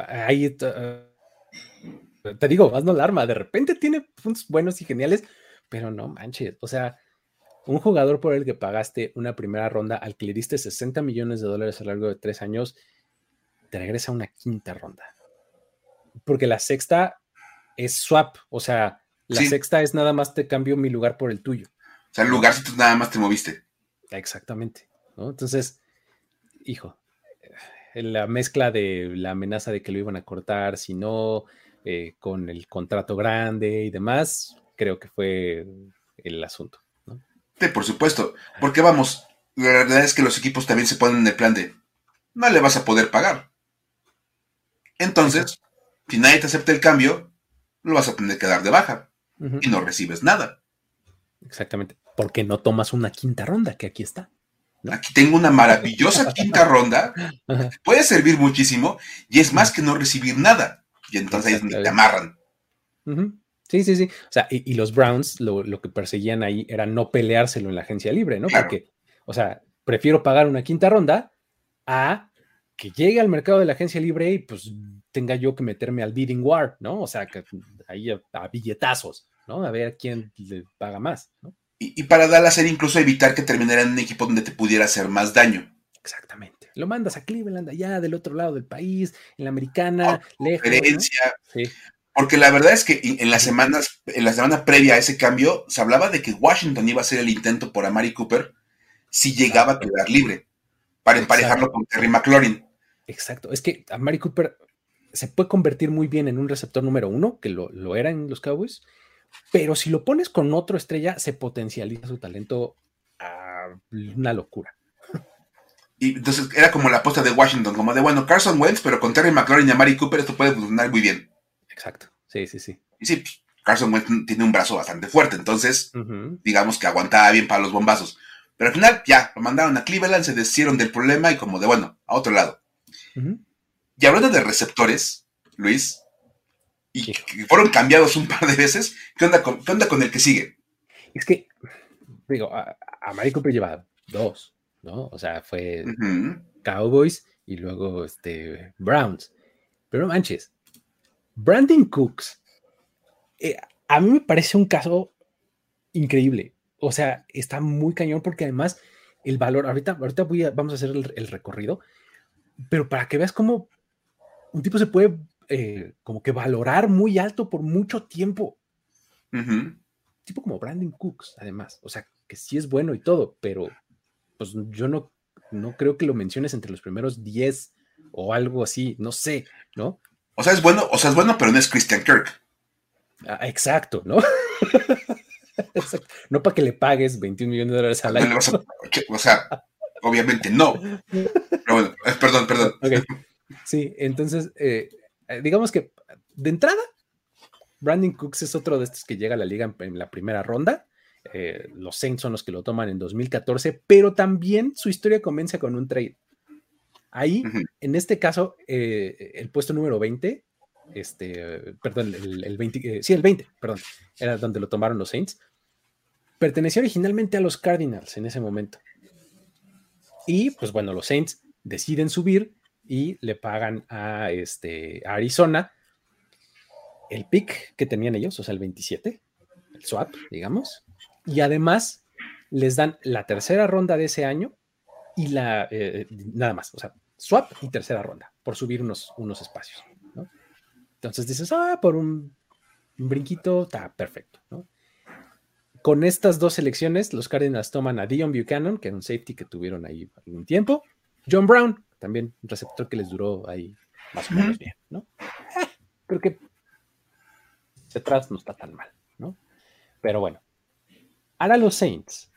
ahí te, digo, más no alarma. De repente tiene puntos buenos y geniales, pero no manches. O sea, un jugador por el que pagaste una primera ronda al que le diste 60 millones de dólares a lo largo de tres años, te regresa una quinta ronda. Porque la sexta es swap. O sea, la sexta es nada más te cambio mi lugar por el tuyo. O sea, el lugar si tú nada más te moviste. Exactamente. Entonces, hijo, la mezcla de la amenaza de que lo iban a cortar, si no, eh, con el contrato grande y demás, creo que fue el asunto. ¿no? Sí, por supuesto. Porque vamos, la verdad es que los equipos también se ponen en el plan de no le vas a poder pagar. Entonces, si nadie te acepta el cambio, lo vas a tener que dar de baja y no recibes nada. Exactamente. Porque no tomas una quinta ronda, que aquí está. Aquí tengo una maravillosa [laughs] quinta ronda, puede servir muchísimo y es más que no recibir nada. Y entonces ahí te amarran. Sí, sí, sí. O sea, y, los Browns lo, que perseguían ahí era no peleárselo en la agencia libre, ¿no? Porque, o sea, prefiero pagar una quinta ronda a que llegue al mercado de la agencia libre y pues tenga yo que meterme al bidding war, ¿no? O sea, que ahí a, billetazos, ¿no? A ver quién le paga más, ¿no? Y, para Dallas era incluso evitar que terminara en un equipo donde te pudiera hacer más daño. Exactamente. Lo mandas a Cleveland, allá del otro lado del país, en la americana, lejos. Sí. Porque la verdad es que en las semanas, en la semana previa a ese cambio, se hablaba de que Washington iba a hacer el intento por Amari Cooper si llegaba a quedar libre, para emparejarlo con Terry McLaurin. Exacto. Es que Amari Cooper se puede convertir muy bien en un receptor número uno, que lo, lo era en los Cowboys, pero si lo pones con otro estrella, se potencializa su talento a una locura. Y entonces era como la apuesta de Washington, como de bueno, Carson Wentz, pero con Terry McLaurin y Amari Cooper esto puede funcionar muy bien. Exacto. Sí, sí, sí. Y sí, Carson Wentz tiene un brazo bastante fuerte, entonces digamos que aguantaba bien para los bombazos. Pero al final ya, lo mandaron a Cleveland, se deshicieron del problema y como de bueno, a otro lado. Y hablando de receptores, Luis, y que fueron cambiados un par de veces, ¿qué onda con, con el que sigue? Es que, digo, a, a Cooper lleva dos, ¿no? O sea, fue Cowboys y luego este, Browns. Pero manches, Brandon Cooks, eh, a mí me parece un caso increíble. O sea, está muy cañón porque además el valor, ahorita, ahorita voy a, vamos a hacer el, recorrido, pero para que veas cómo un tipo se puede eh, como que valorar muy alto por mucho tiempo. Tipo como Brandon Cooks, además. O sea, que sí es bueno y todo, pero pues yo no, no creo que lo menciones entre los primeros 10 o algo así, no sé, ¿no? O sea, es bueno, o sea, es bueno, pero no es Christian Kirk. Ah, exacto, ¿no? [laughs] No para que le pagues 21 millones de dólares al año. o sea, obviamente no. [laughs] Pero bueno, eh, perdón, perdón. Sí, entonces, eh, eh, digamos que de entrada, Brandon Cooks es otro de estos que llega a la liga en, la primera ronda. los Saints son los que lo toman en 2014, pero también su historia comienza con un trade. Ahí, en este caso, eh, el puesto número 20, este, perdón, el, 20, eh, sí, el 20, perdón, era donde lo tomaron los Saints, pertenecía originalmente a los Cardinals en ese momento. Y pues bueno, los Saints deciden subir y le pagan a, este, Arizona el pick que tenían ellos, o sea, el 27, el swap, digamos, y además les dan la tercera ronda de ese año y la, eh, nada más, o sea, swap y tercera ronda por subir unos, unos espacios. Entonces dices, ah, por un, brinquito está perfecto. Con estas dos selecciones, los Cardinals toman a Dion Buchanan, que era un safety que tuvieron ahí algún tiempo, John Brown, también un receptor que les duró ahí más o menos bien, ¿no? Creo que atrás no está tan mal, ¿no? Pero bueno, ahora los Saints,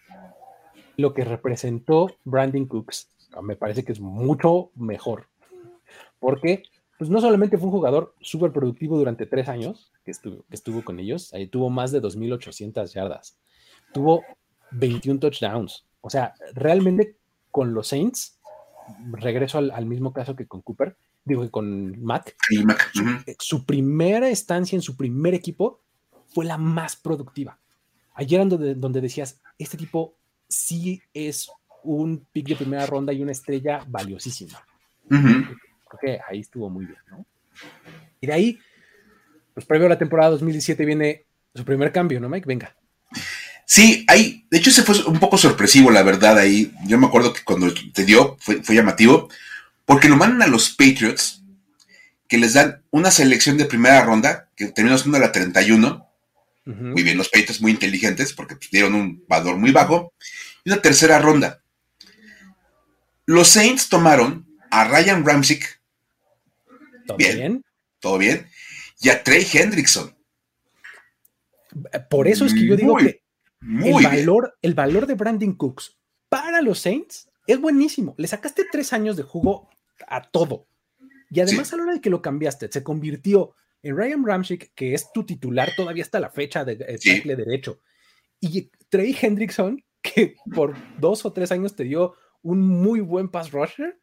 lo que representó Brandon Cooks me parece que es mucho mejor. Porque, pues no solamente fue un jugador súper productivo durante tres años que estuvo, que estuvo con ellos, ahí tuvo más de 2.800 yardas, tuvo 21 touchdowns. O sea, realmente con los Saints, regreso al, mismo caso que con Cooper, digo que con Mac, su, primera estancia en su primer equipo fue la más productiva. Ayer donde, donde decías, este tipo sí es un pick de primera ronda y una estrella valiosísima. Creo que ahí estuvo muy bien, ¿no? Y de ahí, pues previo a la temporada 2017 viene su primer cambio, ¿no, Mike? Venga. Sí, ahí, de hecho, se fue un poco sorpresivo, la verdad, ahí. Yo me acuerdo que cuando te dio fue, llamativo, porque lo mandan a los Patriots, que les dan una selección de primera ronda, que terminó siendo la 31. Muy bien, los Patriots muy inteligentes, porque pues, dieron un valor muy bajo. Y una tercera ronda. Los Saints tomaron a Ryan Ramsick. ¿Todo bien, Todo bien. Y a Trey Hendrickson. Por eso es que yo digo que Muy el valor, El valor de Brandon Cooks para los Saints es buenísimo. Le sacaste tres años de jugo a todo. Y además, a la hora de que lo cambiaste, se convirtió en Ryan Ramchick, que es tu titular todavía hasta la fecha de tackle derecho. Y Trey Hendrickson, [laughs] que por dos o tres años te dio un muy buen pass rusher.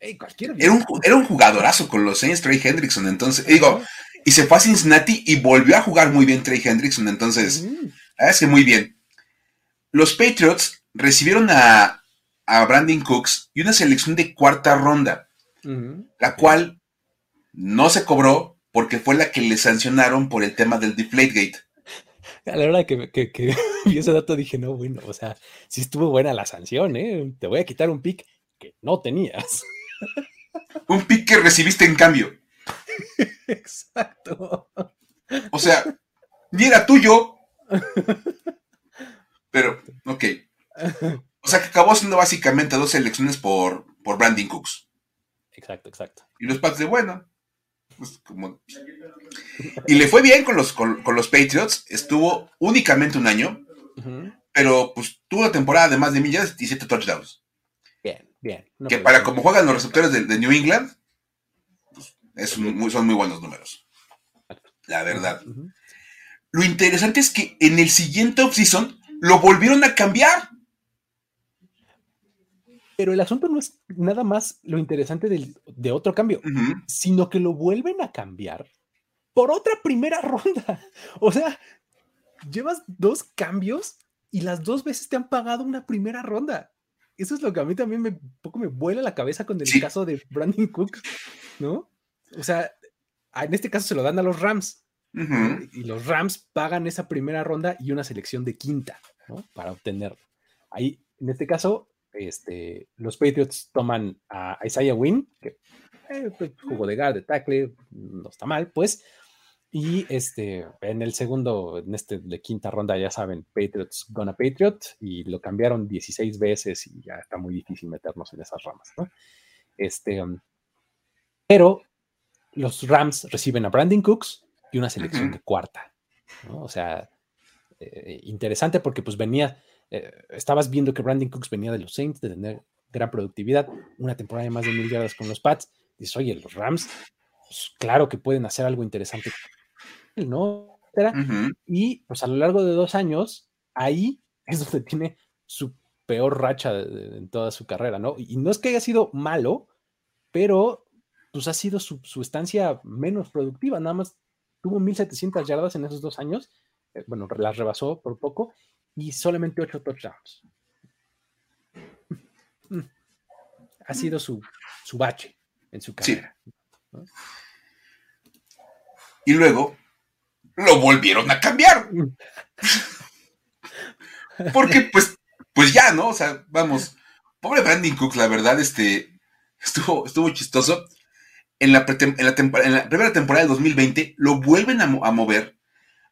era, un, era un jugadorazo con los Saints, Trey Hendrickson. Entonces, digo, y se fue a Cincinnati y volvió a jugar muy bien Trey Hendrickson. Entonces, es que muy bien. Los Patriots recibieron a, a Brandon Cooks y una selección de cuarta ronda, la cual no se cobró porque fue la que le sancionaron por el tema del Deflategate. A la hora que, que, que vi ese dato dije, no, bueno, o sea, sí estuvo buena la sanción, ¿eh? Te voy a quitar un pick que no tenías. [laughs] Un pick que recibiste en cambio. [laughs] Exacto. O sea, ni era tuyo. Pero, ok. O sea que acabó siendo básicamente dos elecciones por, por Brandon Cooks. Exacto, exacto. Y los Pats de bueno. Pues, y le fue bien con los, con, los Patriots. Estuvo únicamente un año. Pero pues tuvo una temporada de más de millas y siete touchdowns. Bien, bien. que para como juegan los receptores de, New England, pues, son muy buenos números. La verdad. Lo interesante es que en el siguiente offseason lo volvieron a cambiar. Pero el asunto no es nada más lo interesante de otro cambio, sino que lo vuelven a cambiar por otra primera [laughs] ronda. O sea, llevas dos cambios y las dos veces te han pagado una primera ronda. Eso es lo que a mí también me poco me vuela la cabeza con el caso de Brandon Cook, ¿no? O sea, en este caso se lo dan a los Rams. Y los Rams pagan esa primera ronda y una selección de quinta, ¿no? Para obtenerlo. Ahí, en este caso, este, los Patriots toman a Isaiah Wynn, que eh, pues, jugó de guard, de tackle, no está mal, pues. Y este, en el segundo, en este de quinta ronda, ya saben, Patriots gonna Patriot, y lo cambiaron 16 veces y ya está muy difícil meternos en esas ramas, ¿no? Este, um, pero los Rams reciben a Brandon Cooks y una selección de cuarta, ¿no? O sea, eh, interesante porque pues venía eh, estabas viendo que Brandon Cooks venía de los Saints, de tener gran productividad, una temporada de más de mil yardas con los Pats. Dices, oye, los Rams, pues, claro que pueden hacer algo interesante, ¿no? Y pues a lo largo de dos años, ahí es donde tiene su peor racha en toda su carrera, ¿no? Y no es que haya sido malo, pero pues ha sido su, estancia menos productiva, nada más tuvo 1700 yardas en esos dos años, eh, bueno, las rebasó por poco, y solamente ocho touchdowns. Ha sido su, su bache en su carrera. Y luego lo volvieron a cambiar. [laughs] Porque pues, pues ya, ¿no? O sea, vamos, pobre Brandon Cooks, la verdad, este, estuvo, estuvo chistoso. En la, en, la primera temporada del 2020 lo vuelven a mover.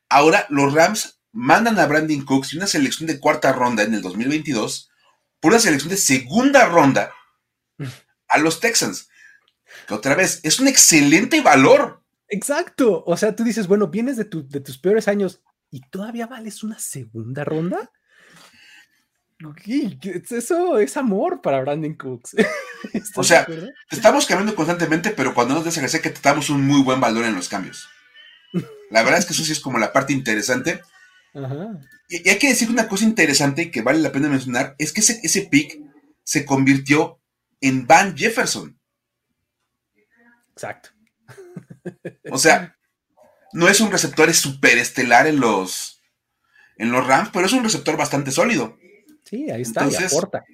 Ahora los Rams mandan a Brandon Cooks y una selección de cuarta ronda en el 2022 por una selección de segunda ronda [laughs] a los Texans. Que otra vez es un excelente valor. Exacto. O sea, tú dices, bueno, vienes de, de tus peores años y todavía vales una segunda ronda. Eso es amor para Brandon Cooks. [laughs] o sea, te estamos cambiando constantemente, pero cuando nos deshace que te damos un muy buen valor en los cambios. La verdad es que eso sí es como la parte interesante. Y, hay que decir una cosa interesante que vale la pena mencionar, es que ese, ese pick se convirtió en Van Jefferson. Exacto. O sea, no es un receptor superestelar en los, en los Rams, pero es un receptor bastante sólido. Sí, ahí está, y aporta.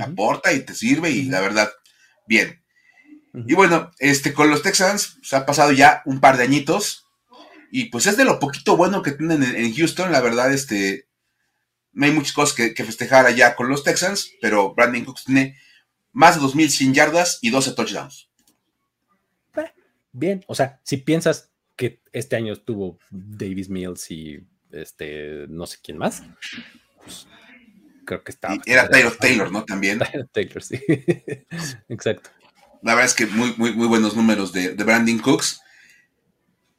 Aporta y te sirve y la verdad, bien. Y bueno, este, con los Texans se ha pasado ya un par de añitos. Y pues es de lo poquito bueno que tienen en, Houston, la verdad, este, no hay muchas cosas que, festejar allá con los Texans, pero Brandon Cooks tiene más de 2.100 yardas y 12 touchdowns. Bien, o sea, si piensas que este año estuvo Davis Mills y este, no sé quién más, pues, creo que está. era Taylor Taylor, ¿no? También. Taylor, sí. [laughs] Exacto. La verdad es que muy, muy, muy buenos números de, de Brandon Cooks.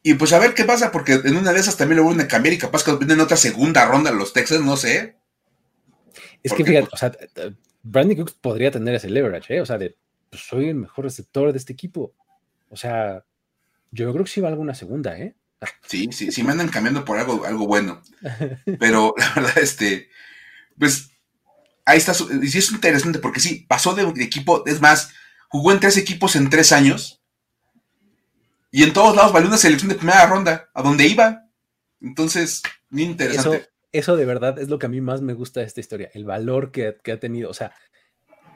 Y pues a ver qué pasa, porque en una de esas también lo vuelven a cambiar y capaz que vienen otra segunda ronda los Texans, no sé. Es que fíjate, o sea, Brandon Cooks podría tener ese leverage, ¿eh? O sea, de pues, soy el mejor receptor de este equipo. O sea, yo creo que sí va alguna segunda, ¿eh? Sí, sí, sí me andan cambiando por algo, algo bueno. [laughs] Pero la verdad, este, pues ahí está. Y es interesante porque sí, pasó de, equipo, es más, jugó en tres equipos en tres años. Y en todos lados valió una selección de primera ronda, a donde iba. Entonces, muy interesante. Eso, de verdad es lo que a mí más me gusta de esta historia, el valor que, ha tenido, o sea,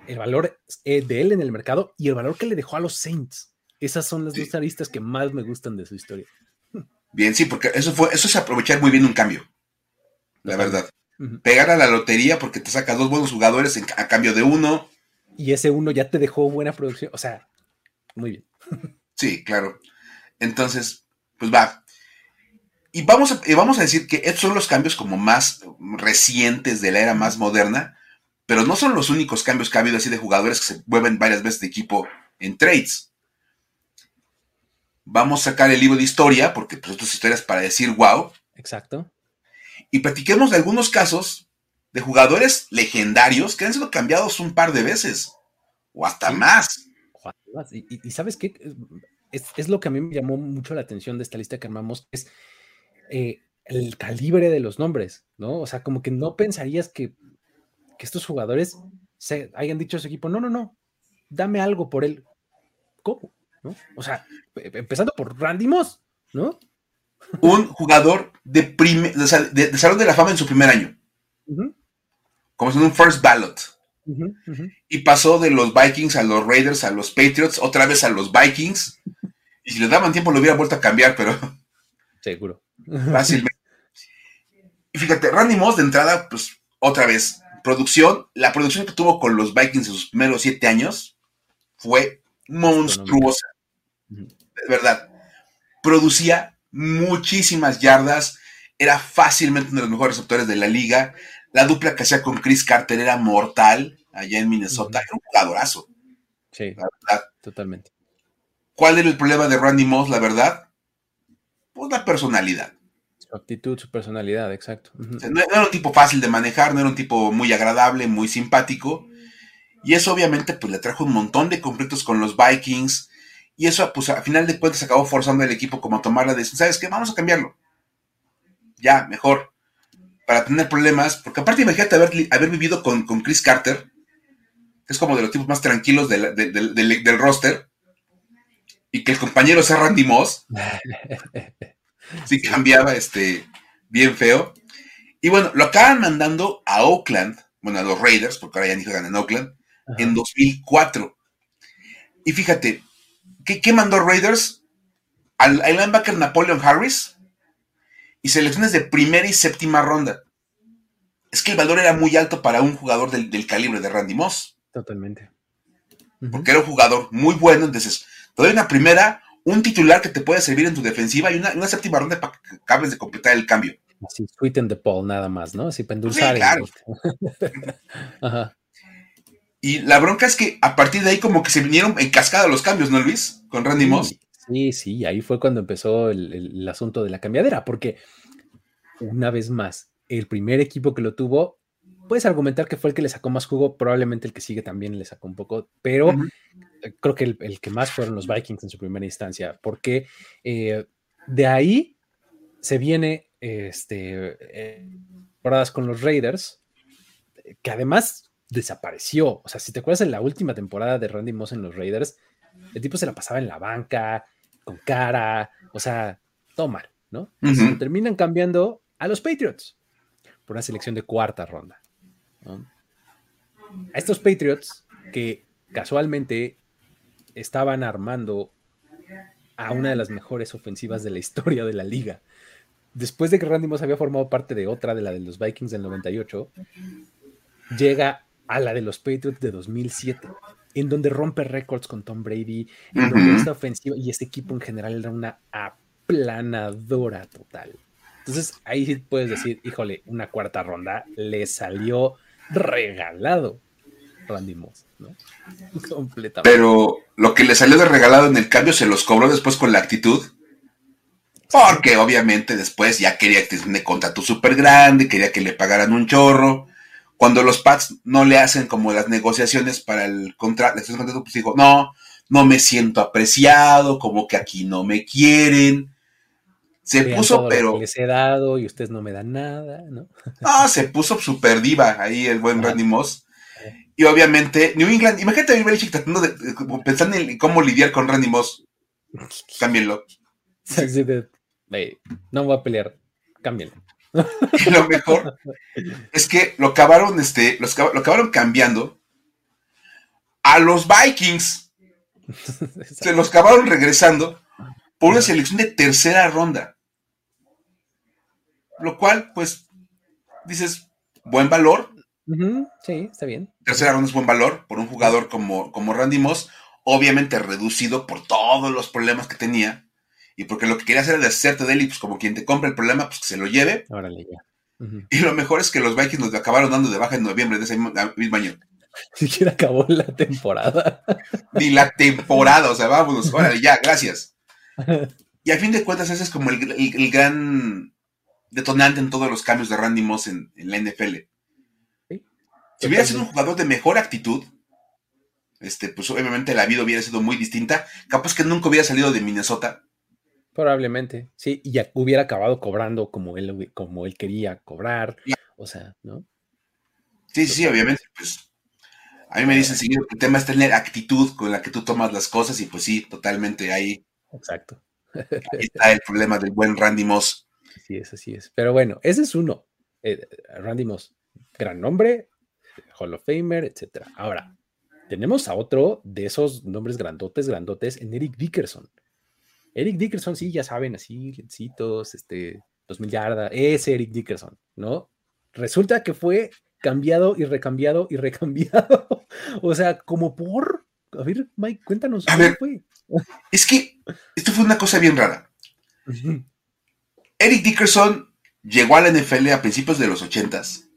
el valor eh, de él en el mercado y el valor que le dejó a los Saints. Esas son las dos aristas que más me gustan de su historia. Bien, sí, porque eso fue, eso es aprovechar muy bien un cambio. La verdad. Pegar a la lotería porque te saca dos buenos jugadores a cambio de uno. Y ese uno ya te dejó buena producción. O sea, muy bien. Sí, claro. Entonces, pues va. Y vamos a, vamos a decir que estos son los cambios como más recientes de la era más moderna, pero no son los únicos cambios que ha habido así de jugadores que se mueven varias veces de equipo en trades vamos a sacar el libro de historia, porque pues estas historias para decir wow. Exacto. Y platiquemos de algunos casos de jugadores legendarios que han sido cambiados un par de veces, o hasta más. Y, sabes qué, es, lo que a mí me llamó mucho la atención de esta lista que armamos, es eh, el calibre de los nombres, ¿no? O sea, como que no pensarías que, que estos jugadores se hayan dicho a su equipo, no, no, no, dame algo por él. ¿Cómo? O sea, empezando por Randy Moss, ¿no? Un jugador de, de, Salón de la Fama en su primer año. Como en un first ballot. Y pasó de los Vikings a los Raiders, a los Patriots, otra vez a los Vikings. Y si le daban tiempo lo hubiera vuelto a cambiar, pero... [laughs] Seguro. Fácilmente. Y fíjate, Randy Moss de entrada, pues otra vez, producción, la producción que tuvo con los Vikings en sus primeros siete años fue monstruosa de verdad, producía muchísimas yardas, era fácilmente uno de los mejores receptores de la liga. La dupla que hacía con Chris Carter era mortal allá en Minnesota. Era un jugadorazo. Sí, la verdad. totalmente. ¿Cuál era el problema de Randy Moss, la verdad? Pues la personalidad. Su actitud, su personalidad, exacto. no, era un tipo fácil de manejar, no era un tipo muy agradable, muy simpático. Y eso obviamente pues le trajo un montón de conflictos con los Vikings. Y eso, pues a final de cuentas, acabó forzando al equipo como a tomar la decisión. ¿Sabes qué? Vamos a cambiarlo. Ya, mejor. Para tener problemas. Porque aparte, imagínate haber, haber vivido con, Chris Carter, que es como de los tipos más tranquilos del, roster, y que el compañero sea Randy Moss. sí, [laughs] cambiaba este, bien feo. Y bueno, lo acaban mandando a Oakland, bueno, a los Raiders, porque ahora ya ni juegan en Oakland, en 2004. Y fíjate, ¿Qué, mandó Raiders? Al, linebacker Napoleon Harris y selecciones de primera y séptima ronda. Es que el valor era muy alto para un jugador del, calibre de Randy Moss. Totalmente. Porque era un jugador muy bueno, entonces te doy una primera, un titular que te puede servir en tu defensiva y una, séptima ronda para que acabes de completar el cambio. Así, sweeten the ball nada más, ¿no? Así pendulzar. Sí, claro. [laughs] Ajá. Y la bronca es que a partir de ahí como que se vinieron en cascada los cambios, ¿no, Luis? Con Randy Moss. Sí, sí, ahí fue cuando empezó el, asunto de la cambiadera, porque una vez más, el primer equipo que lo tuvo, puedes argumentar que fue el que le sacó más jugo, probablemente el que sigue también le sacó un poco, pero creo que el, que más fueron los Vikings en su primera instancia, porque eh, de ahí se viene este, eh, temporadas con los Raiders, que además desapareció. O sea, si te acuerdas en la última temporada de Randy Moss en los Raiders, el tipo se la pasaba en la banca, con cara, o sea, todo mal, ¿no? terminan cambiando a los Patriots por una selección de cuarta ronda. A estos Patriots que casualmente estaban armando a una de las mejores ofensivas de la historia de la liga. Después de que Randy Moss había formado parte de otra, de la de los Vikings del 98, llega a la de los Patriots de 2007, en donde rompe récords con Tom Brady, en donde esta ofensiva y este equipo en general era una aplanadora total. Entonces ahí puedes decir, híjole, una cuarta ronda le salió regalado Randy Moss, ¿no? [laughs] Completamente. Pero lo que le salió de regalado en el cambio se los cobró después con la actitud. Porque obviamente después ya quería que un contrato súper grande, quería que le pagaran un chorro. Cuando los Pats no le hacen como las negociaciones para el contrato, pues dijo, no, no me siento apreciado, como que aquí no me quieren. Se puso, pero. les he dado y ustedes no me dan nada, ¿no? Ah, se puso super diva ahí el buen Randy Moss. Y obviamente, New England, imagínate a Bill Belichick tratando de, pensando en cómo lidiar con Randy Moss. [laughs] Cámbienlo. no voy a pelear, cámbienlo. Y [laughs] lo mejor es que lo acabaron, este, lo acabaron cambiando a los Vikings. [laughs] Se los acabaron regresando por una selección de tercera ronda. Lo cual, pues, dices, buen valor. Sí, está bien. Tercera ronda es buen valor por un jugador como, como Randy Moss, obviamente reducido por todos los problemas que tenía. Y porque lo que quería hacer era deshacerte de él pues como quien te compra el problema, pues que se lo lleve. Órale, ya. Y lo mejor es que los Vikings nos acabaron dando de baja en noviembre de ese mismo año. [laughs] Ni siquiera acabó la temporada. Ni la temporada, o sea, vámonos, [laughs] órale, ya, gracias. [laughs] Y a fin de cuentas, ese es como el, gran detonante en todos los cambios de Randy Moss en, la NFL. Si hubiera sido un jugador de mejor actitud, este, pues obviamente la vida hubiera sido muy distinta. Capaz que nunca hubiera salido de Minnesota. Probablemente, sí, y ya hubiera acabado cobrando como él, como él quería cobrar. O sea, ¿no? Sí, sí, obviamente, pues. A mí me dicen seguido que el tema es tener actitud con la que tú tomas las cosas, y pues sí, totalmente ahí. Exacto. Ahí está el problema del buen Randy Moss. Así es, así es. Pero bueno, ese es uno. Eh, Randy Moss, gran nombre, Hall of Famer, etcétera. Ahora, tenemos a otro de esos nombres grandotes, grandotes, en Eric Dickerson. Eric Dickerson, sí, ya saben, así, lencitos, este, 2000 yardas, ese Eric Dickerson, ¿no? Resulta que fue cambiado y recambiado y [laughs] recambiado. o sea, como por. A ver, Mike, cuéntanos. A ver, fue? es que esto fue una cosa bien rara. Eric Dickerson llegó a la NFL a principios de los 80s.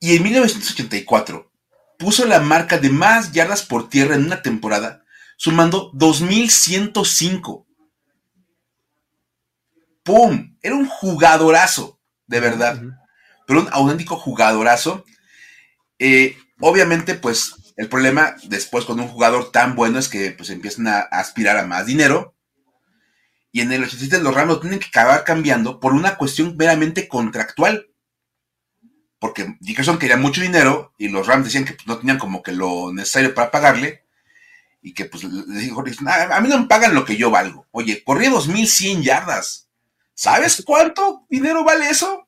Y en 1984 puso la marca de más yardas por tierra en una temporada, sumando 2105. ¡Pum! Era un jugadorazo, de verdad. Pero un auténtico jugadorazo. Eh, obviamente, pues el problema después con un jugador tan bueno es que pues empiezan a aspirar a más dinero. Y en el 87 los Rams tienen que acabar cambiando por una cuestión meramente contractual porque Dickerson quería mucho dinero y los Rams decían que pues, no tenían como que lo necesario para pagarle y que pues le dijo, a mí no me pagan lo que yo valgo. Oye, corrí 2100 yardas. ¿Sabes cuánto dinero vale eso?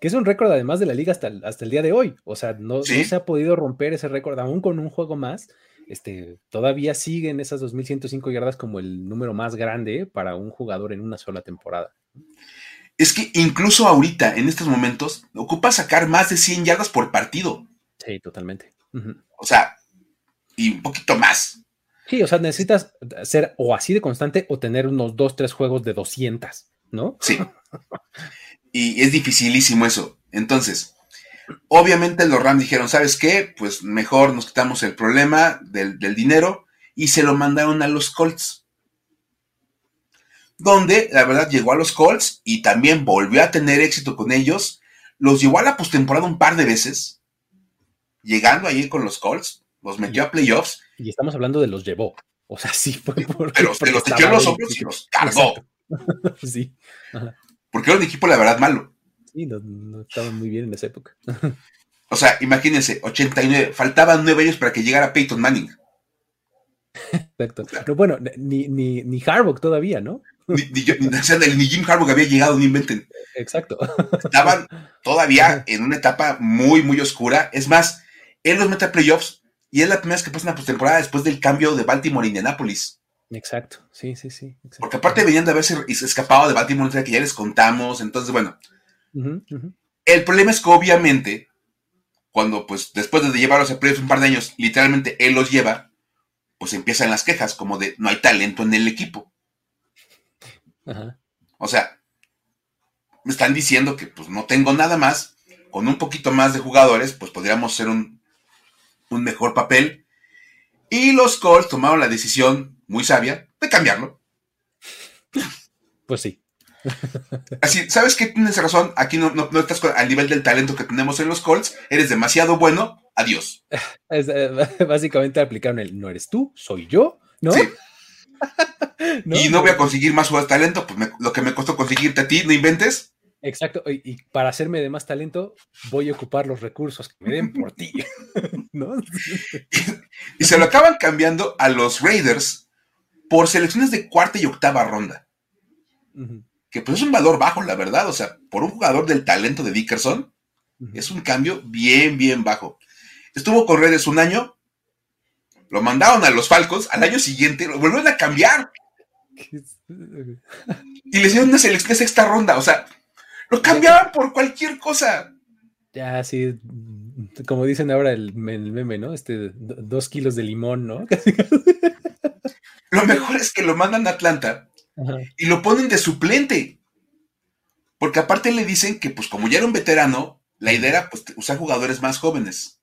Que es un récord además de la liga hasta el, hasta el día de hoy. O sea, no, se ha podido romper ese récord aún con un juego más. Este, todavía siguen esas 2105 yardas como el número más grande para un jugador en una sola temporada es que incluso ahorita, en estos momentos, ocupa sacar más de 100 yardas por partido. Sí, totalmente. O sea, y un poquito más. Sí, o sea, necesitas ser o así de constante o tener unos 2, 3 juegos de 200, ¿no? Sí. [laughs] y es dificilísimo eso. Entonces, obviamente los Rams dijeron, ¿sabes qué? Pues mejor nos quitamos el problema del, del dinero y se lo mandaron a los Colts donde la verdad llegó a los Colts y también volvió a tener éxito con ellos. Los llevó a la postemporada un par de veces, llegando allí con los Colts, los metió a playoffs. Y estamos hablando de los llevó. O sea, [laughs] sí fue por. Pero se los echó los hombros y los cargó. [laughs] sí. Porque era un equipo, la verdad, malo. Sí, no, no estaban muy bien en esa época. [laughs] o sea, imagínense, 89, faltaban nueve años para que llegara Peyton Manning. Exacto. Pero bueno, ni, ni, ni Harbaugh todavía, ¿no? Ni, Jim Harbaugh había llegado, no inventen. Exacto. Estaban todavía en una etapa muy, muy oscura. Es más, él los mete a playoffs y es la primera vez que pasa una postemporada después del cambio de Baltimore a Indianapolis. Exacto, sí, sí, sí. Porque aparte venían de haberse escapado de Baltimore, que ya les contamos. Entonces, bueno. El problema es que obviamente, cuando pues después de llevarlos a playoffs un par de años, literalmente él los lleva, pues empiezan las quejas, como de no hay talento en el equipo. O sea, me están diciendo que pues no tengo nada más, con un poquito más de jugadores, pues podríamos hacer un, un mejor papel. Y los Colts tomaron la decisión muy sabia de cambiarlo. Pues sí. Así, ¿sabes qué? Tienes razón. Aquí no, no, estás al nivel del talento que tenemos en los Colts. Eres demasiado bueno. Adiós. [laughs] Eh, [laughs] básicamente aplicaron el no eres tú, soy yo, ¿no? Sí. [laughs] y no voy a conseguir más jugadores de talento, pues lo que me costó conseguirte a ti, no inventes. Exacto, y, para hacerme de más talento, voy a ocupar los recursos que me den por [laughs] ti. [laughs] ¿No? [laughs] y, se lo acaban cambiando a los Raiders por selecciones de cuarta y octava ronda. Que pues es un valor bajo, la verdad. O sea, por un jugador del talento de Dickerson, es un cambio bien, bien bajo. Estuvo con Raiders un año, lo mandaron a los Falcons, al año siguiente lo volvieron a cambiar. y le hicieron una selección de sexta ronda. O sea, lo cambiaban por cualquier cosa. Ya, sí, como dicen ahora el, meme, ¿no? Este, dos kilos de limón, ¿no? [laughs] lo mejor es que lo mandan a Atlanta y lo ponen de suplente. Porque aparte le dicen que, pues, como ya era un veterano, la idea era pues, usar jugadores más jóvenes.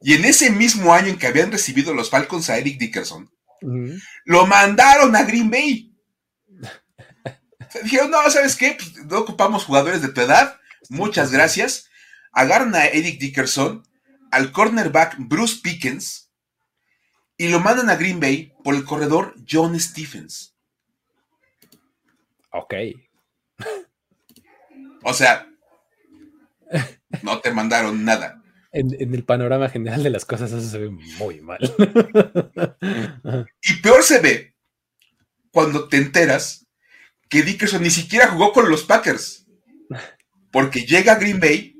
Y, en ese mismo año en que habían recibido los Falcons a Eric Dickerson, lo mandaron a Green Bay. Dijeron, no, ¿sabes qué? Pues, no ocupamos jugadores de tu edad. Muchas gracias. Agarran a Eric Dickerson, al cornerback Bruce Pickens, y lo mandan a Green Bay por el corredor John Stephens. Ok. O sea, no te mandaron nada. En, en, el panorama general de las cosas eso se ve muy mal. y peor se ve cuando te enteras que Dickerson ni siquiera jugó con los Packers. Porque llega a Green Bay,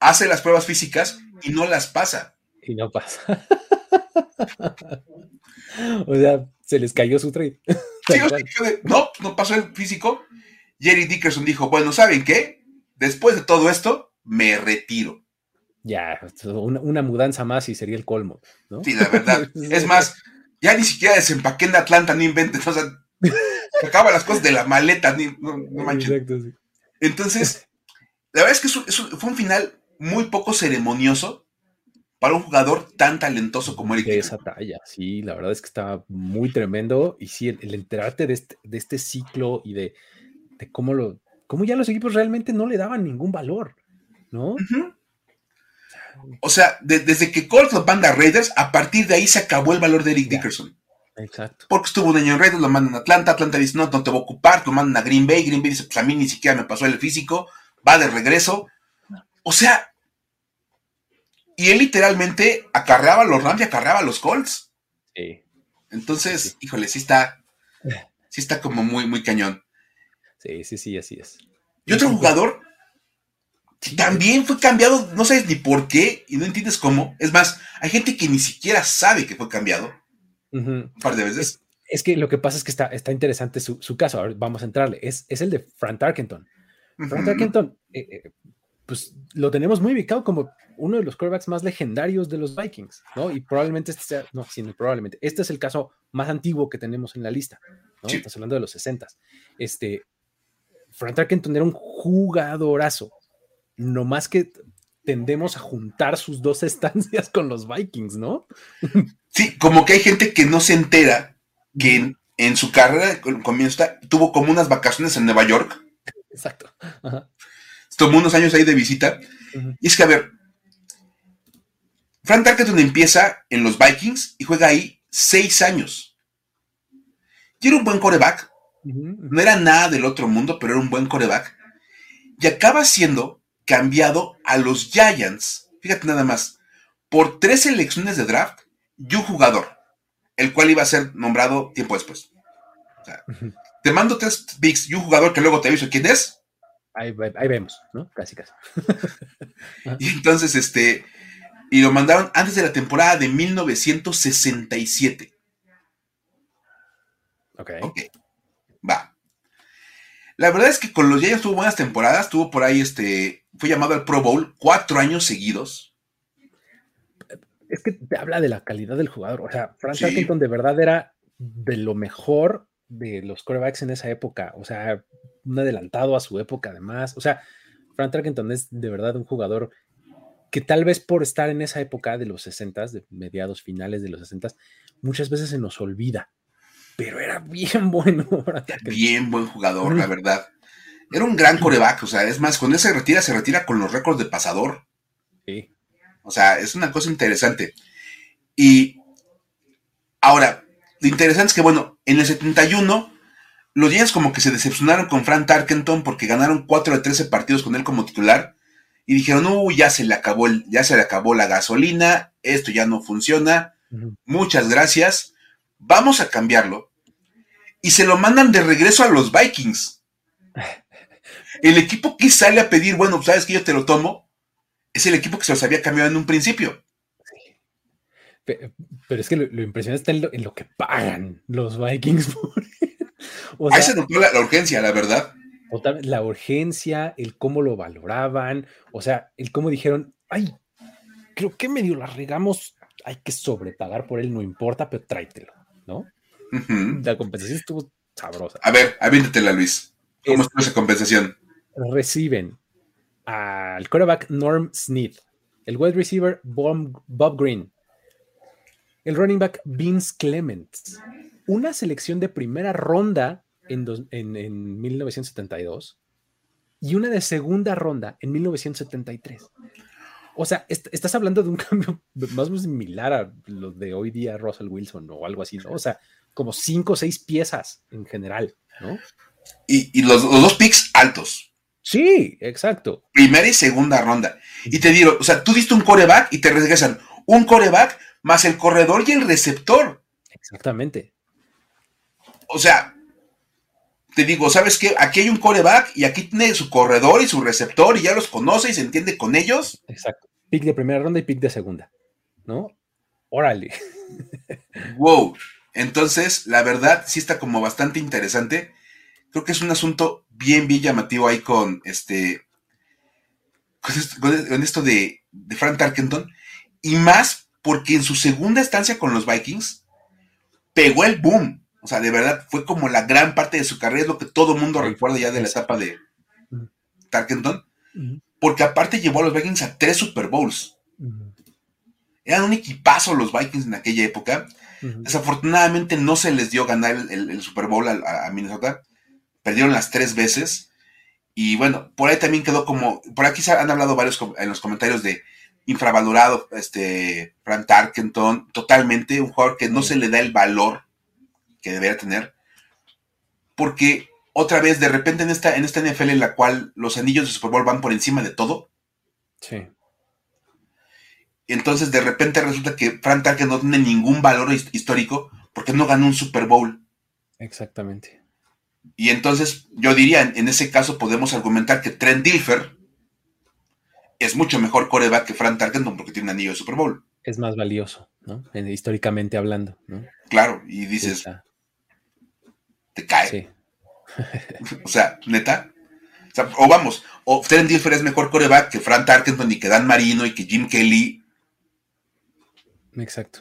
hace las pruebas físicas y no las pasa. Y no pasa. [laughs] o sea, se les cayó su trade. no, no pasó el físico. Jerry Dickerson dijo, bueno, ¿saben qué? Después de todo esto, me retiro. Ya, una, mudanza más y sería el colmo, ¿no? Sí, la verdad. [laughs] es más, ya ni siquiera desempaqué en Atlanta, ni inventes. O sea, acaba las cosas de la maleta, no, manches. Entonces, la verdad es que fue un final muy poco ceremonioso para un jugador tan talentoso como Eric. De esa talla, sí, la verdad es que estaba muy tremendo. Y sí, el, enterarte de este, de este, ciclo y de, cómo lo, cómo ya los equipos realmente no le daban ningún valor, ¿no? O sea, desde que Colts los manda Raiders, a partir de ahí se acabó el valor de Eric Dickerson. Exacto. Porque estuvo un año en Raiders, lo mandan a Atlanta, Atlanta dice, no, no te voy a ocupar, lo mandan a Green Bay, Green Bay dice, pues a mí ni siquiera me pasó el físico, va de regreso. O sea, y él literalmente acarreaba a los Rams y acarreaba a los Colts. Sí. Entonces, híjole, sí está, sí está como muy, muy cañón. Sí, sí, sí, así es. Y otro jugador también fue cambiado, no sabes ni por qué y no entiendes cómo. Es más, hay gente que ni siquiera sabe que fue cambiado un par de veces. Es, que lo que pasa es que está, está interesante su, caso. Ahora vamos a entrarle. Es, es el de Frank Tarkenton. Frank Tarkenton, eh, eh, pues lo tenemos muy ubicado como uno de los quarterbacks más legendarios de los Vikings, ¿no? Y probablemente este sea, no, sí, probablemente, este es el caso más antiguo que tenemos en la lista, ¿no? Estás hablando de los 60. Este, Frank Tarkenton era un jugadorazo, no más que tendemos a juntar sus dos estancias [laughs] con los Vikings, ¿no? Sí, como que hay gente que no se entera que en, su carrera comienzo tuvo como unas vacaciones en Nueva York. Exacto. Tomó unos años ahí de visita. Y es que, a ver, Frank Tarkenton empieza en los Vikings y juega ahí seis años. Y era un buen coreback. No era nada del otro mundo, pero era un buen coreback. Y acaba siendo cambiado a los Giants, fíjate nada más, por tres elecciones de draft y un jugador, el cual iba a ser nombrado tiempo después. Te mando tres picks y un jugador que luego te aviso quién es. Ahí, vemos, ¿no? Casi, casi. [laughs] y entonces, este, y lo mandaron antes de la temporada de 1967. Ok. Ok. Va. La verdad es que con los Giants tuvo buenas temporadas, tuvo por ahí este, fue llamado al Pro Bowl cuatro años seguidos. Es que te habla de la calidad del jugador. O sea, Frank sí. de verdad era de lo mejor de los quarterbacks en esa época. O sea, un adelantado a su época, además. O sea, Frank Tarkenton es de verdad un jugador que tal vez por estar en esa época de los 60, de mediados finales de los 60, muchas veces se nos olvida. pero era bien [laughs] bueno. Bien buen jugador, la verdad. Era un gran coreback, o sea, es más, cuando él se retira, se retira con los récords de pasador. Sí. O sea, es una cosa interesante. Y ahora, lo interesante es que, bueno, en el 71, los Giants como que se decepcionaron con Frank Tarkenton porque ganaron 4 de 13 partidos con él como titular. Y dijeron, uy, ya se le acabó el, ya se le acabó la gasolina, esto ya no funciona. Muchas gracias. Vamos a cambiarlo. Y se lo mandan de regreso a los Vikings. [laughs] El equipo que sale a pedir, bueno, sabes que yo te lo tomo, es el equipo que se los había cambiado en un principio. Pero, es que lo, impresionante está en lo, que pagan los Vikings. Ahí se notó la, urgencia, la verdad. La urgencia, el cómo lo valoraban, o sea, el cómo dijeron, ay, creo que medio la regamos, hay que sobrepagar por él, no importa, pero tráetelo, ¿no? La compensación estuvo sabrosa. A ver, aviéntatela, Luis. ¿Cómo estuvo esa compensación? Reciben al quarterback Norm Smith, el wide receiver Bob Green, el running back Vince Clements, una selección de primera ronda en, en, 1972 y una de segunda ronda en 1973. O sea, estás hablando de un [laughs] cambio más similar a lo de hoy día Russell Wilson o algo así, ¿no? O sea, como cinco o seis piezas en general, ¿no? Y, los, dos picks altos. Sí, exacto. Primera y segunda ronda. Y te digo, o sea, tú diste un coreback y te regresan un coreback más el corredor y el receptor. Exactamente. O sea, te digo, ¿sabes qué? Aquí hay un coreback y aquí tiene su corredor y su receptor y ya los conoce y se entiende con ellos. Exacto. Pick de primera ronda y pick de segunda, ¿no? Órale. [laughs] Wow. Entonces, la verdad, sí está como bastante interesante. Creo que es un asunto bien, bien llamativo ahí con este. Con esto, de, de Frank Tarkenton. Y más porque en su segunda estancia con los Vikings pegó el boom. O sea, de verdad, fue como la gran parte de su carrera, es lo que todo el mundo recuerda ya de la etapa de Tarkenton. Porque aparte llevó a los Vikings a tres Super Bowls. Eran un equipazo los Vikings en aquella época. Desafortunadamente no se les dio ganar el, Super Bowl a, a, Minnesota. Perdieron las tres veces. Y bueno, por ahí también quedó como. Por aquí han hablado varios en los comentarios de infravalorado, este, Frank Tarkenton, totalmente, un jugador que no se le da el valor que debería tener, porque otra vez, de repente en esta, en esta NFL en la cual los anillos de Super Bowl van por encima de todo. Sí. Entonces, de repente resulta que Frank Tarkenton no tiene ningún valor histórico porque no ganó un Super Bowl. Exactamente. Y entonces, yo diría, en ese caso podemos argumentar que Trent Dilfer es mucho mejor coreback que Frank Tarkenton porque tiene un anillo de Super Bowl. Es más valioso, ¿no? Históricamente hablando, ¿no? Claro, y dices, te cae. Sí. [laughs] o sea, neta. O, vamos, o Trent Dilfer es mejor coreback que Frank Tarkenton y que Dan Marino y que Jim Kelly. Exacto.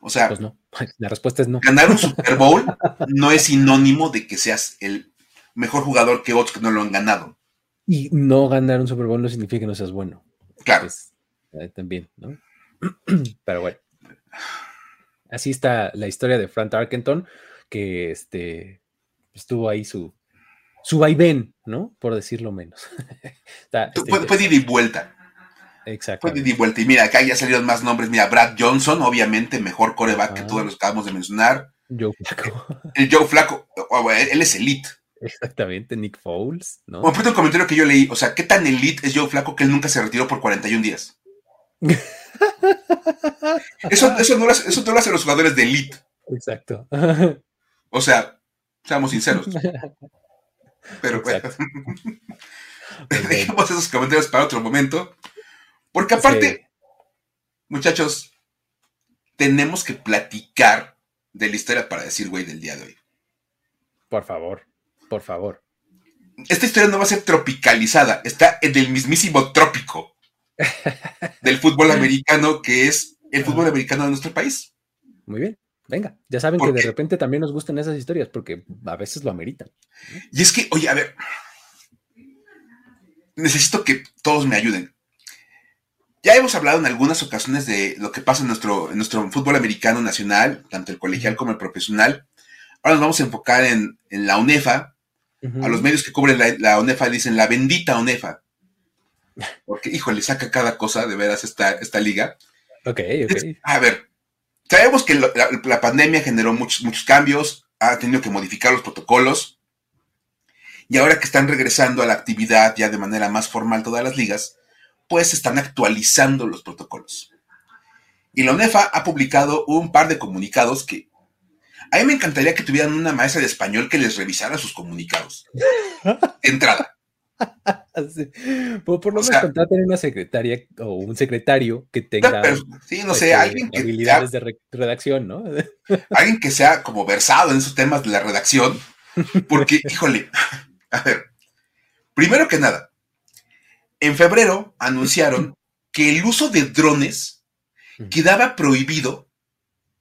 O sea, pues no. [laughs] La respuesta es no. Ganar un Super Bowl [laughs] no es sinónimo de que seas el mejor jugador que otros que no lo han ganado. Y no ganar un Super Bowl no significa que no seas bueno. Claro. Eh, también, ¿no? [clears throat] Pero bueno. Así está la historia de Frank Tarkenton, que este, estuvo ahí su, su vaivén, ¿no? Por decirlo menos. [laughs] puede, ir y vuelta. Exacto. Puede ir y vuelta. Y mira, acá ya salieron más nombres. Mira, Brad Johnson, obviamente, mejor coreback que ah. todos los que acabamos de mencionar. Joe Flaco. [laughs] El Joe Flaco, él es elite. Exactamente, Nick Foles, ¿no? Bueno, un comentario que yo leí, o sea, ¿qué tan elite es Joe Flaco que él nunca se retiró por 41 días? [laughs] eso, eso, no lo, eso no lo hacen los jugadores de elite. Exacto. o sea, seamos sinceros. Pero bueno, [laughs] dejemos esos comentarios para otro momento. Porque aparte, muchachos, tenemos que platicar de la historia para decir, güey, del día de hoy. Por favor. Por favor. Esta historia no va a ser tropicalizada, está en el mismísimo trópico [laughs] del fútbol americano, que es el fútbol americano de nuestro país. Muy bien, venga. Ya saben que de repente también nos gustan esas historias, porque a veces lo ameritan. Y es que, oye, a ver, necesito que todos me ayuden. Ya hemos hablado en algunas ocasiones de lo que pasa en nuestro, en nuestro fútbol americano nacional, tanto el colegial como el profesional, Ahora nos vamos a enfocar en, la UNEFA. A los medios que cubren la, la, UNEFA dicen la bendita UNEFA. [laughs] Porque, híjole, saca cada cosa de veras esta, esta liga. Ok, ok. a ver, sabemos que la, pandemia generó muchos, muchos cambios, ha tenido que modificar los protocolos. Y ahora que están regresando a la actividad ya de manera más formal todas las ligas, pues están actualizando los protocolos. Y la UNEFA ha publicado un par de comunicados que a mí me encantaría que tuvieran una maestra de español que les revisara sus comunicados. Entrada. [laughs] Por, lo menos contraten una secretaria o un secretario que tenga sí, no sé, alguien que habilidades de redacción, ¿no? [laughs] alguien que sea como versado en esos temas de la redacción, porque, híjole, [laughs] a ver, primero que nada, en febrero anunciaron [laughs] que el uso de drones quedaba prohibido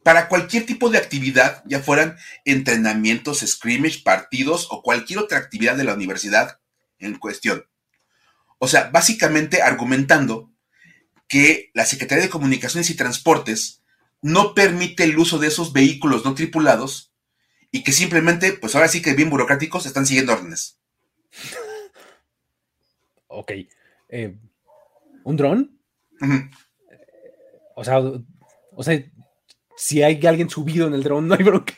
para cualquier tipo de actividad, ya fueran entrenamientos, scrimmage, partidos o cualquier otra actividad de la universidad en cuestión. O sea, básicamente argumentando que la Secretaría de Comunicaciones y Transportes no permite el uso de esos vehículos no tripulados y que simplemente, pues ahora sí que bien burocráticos, están siguiendo órdenes. Ok. Eh, ¿Un dron? O sea, o sea, si hay alguien subido en el dron, no hay bronca.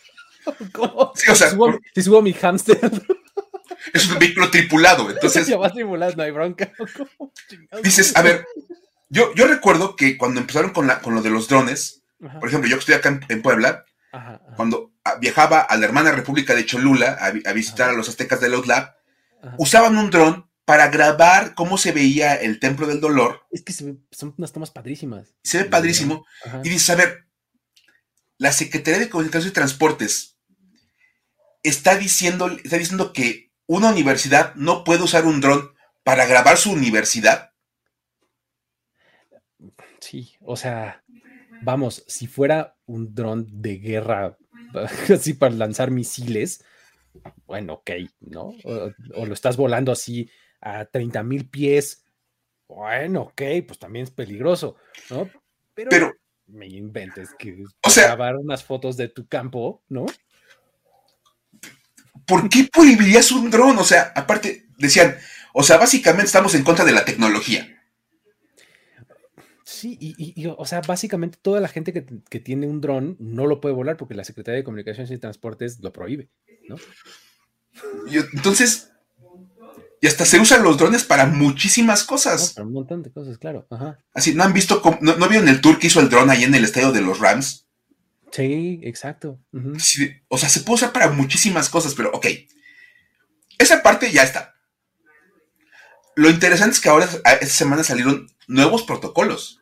[laughs] ¿Cómo? Sí, o sea, si subo, mi hámster. Es un vehículo tripulado, [laughs] entonces. Ya va tripulado, no hay bronca. [laughs] Dices, a ver, yo, yo recuerdo que cuando empezaron con, la, con lo de los drones, por ejemplo, yo que estoy acá en, Puebla, cuando viajaba a la hermana República de Cholula a, visitar a los aztecas de Lab, usaban un dron para grabar cómo se veía el Templo del Dolor. Es que son unas tomas padrísimas. Se ve padrísimo. Y dices, a ver, la Secretaría de Comunicaciones y Transportes está diciendo, está diciendo que una universidad no puede usar un dron para grabar su universidad. Sí, o sea, vamos, si fuera un dron de guerra, [laughs] así para lanzar misiles, bueno, ok, ¿no? O, lo estás volando así a 30 mil pies, bueno, ok, pues también es peligroso, ¿no? Pero, me inventes que o sea, grabar unas fotos de tu campo, ¿no? ¿Por qué prohibirías un dron? O sea, aparte, decían, o sea, básicamente estamos en contra de la tecnología. Sí, y, o sea, básicamente toda la gente que, tiene un dron no lo puede volar porque la Secretaría de Comunicaciones y Transportes lo prohíbe, ¿no? entonces, y hasta se usan los drones para muchísimas cosas. para un montón de cosas, claro. Así, ¿no han visto, no, no, vieron el tour que hizo el dron ahí en el estadio de los Rams? Sí, exacto. o sea, se puede usar para muchísimas cosas, pero ok. Esa parte ya está. Lo interesante es que ahora, esta semana salieron nuevos protocolos.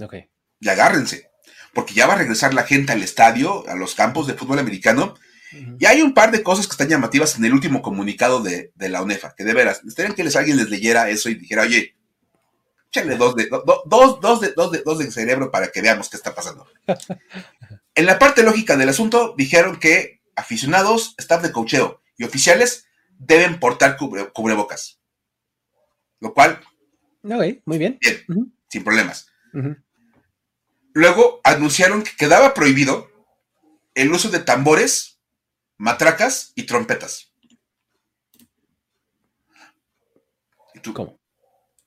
Ok. Y agárrense. Porque ya va a regresar la gente al estadio, a los campos de fútbol americano y hay un par de cosas que están llamativas en el último comunicado de, la UNEFA, que de veras, estarían que les, alguien les leyera eso y dijera, oye, échale dos de, dos, dos, de, dos, de, dos de cerebro para que veamos qué está pasando. [laughs] en la parte lógica del asunto, dijeron que aficionados, staff de cocheo y oficiales deben portar cubrebocas. Lo cual. muy bien. Bien, sin problemas. Luego anunciaron que quedaba prohibido el uso de tambores matracas y trompetas. ¿Y tú? ¿Cómo?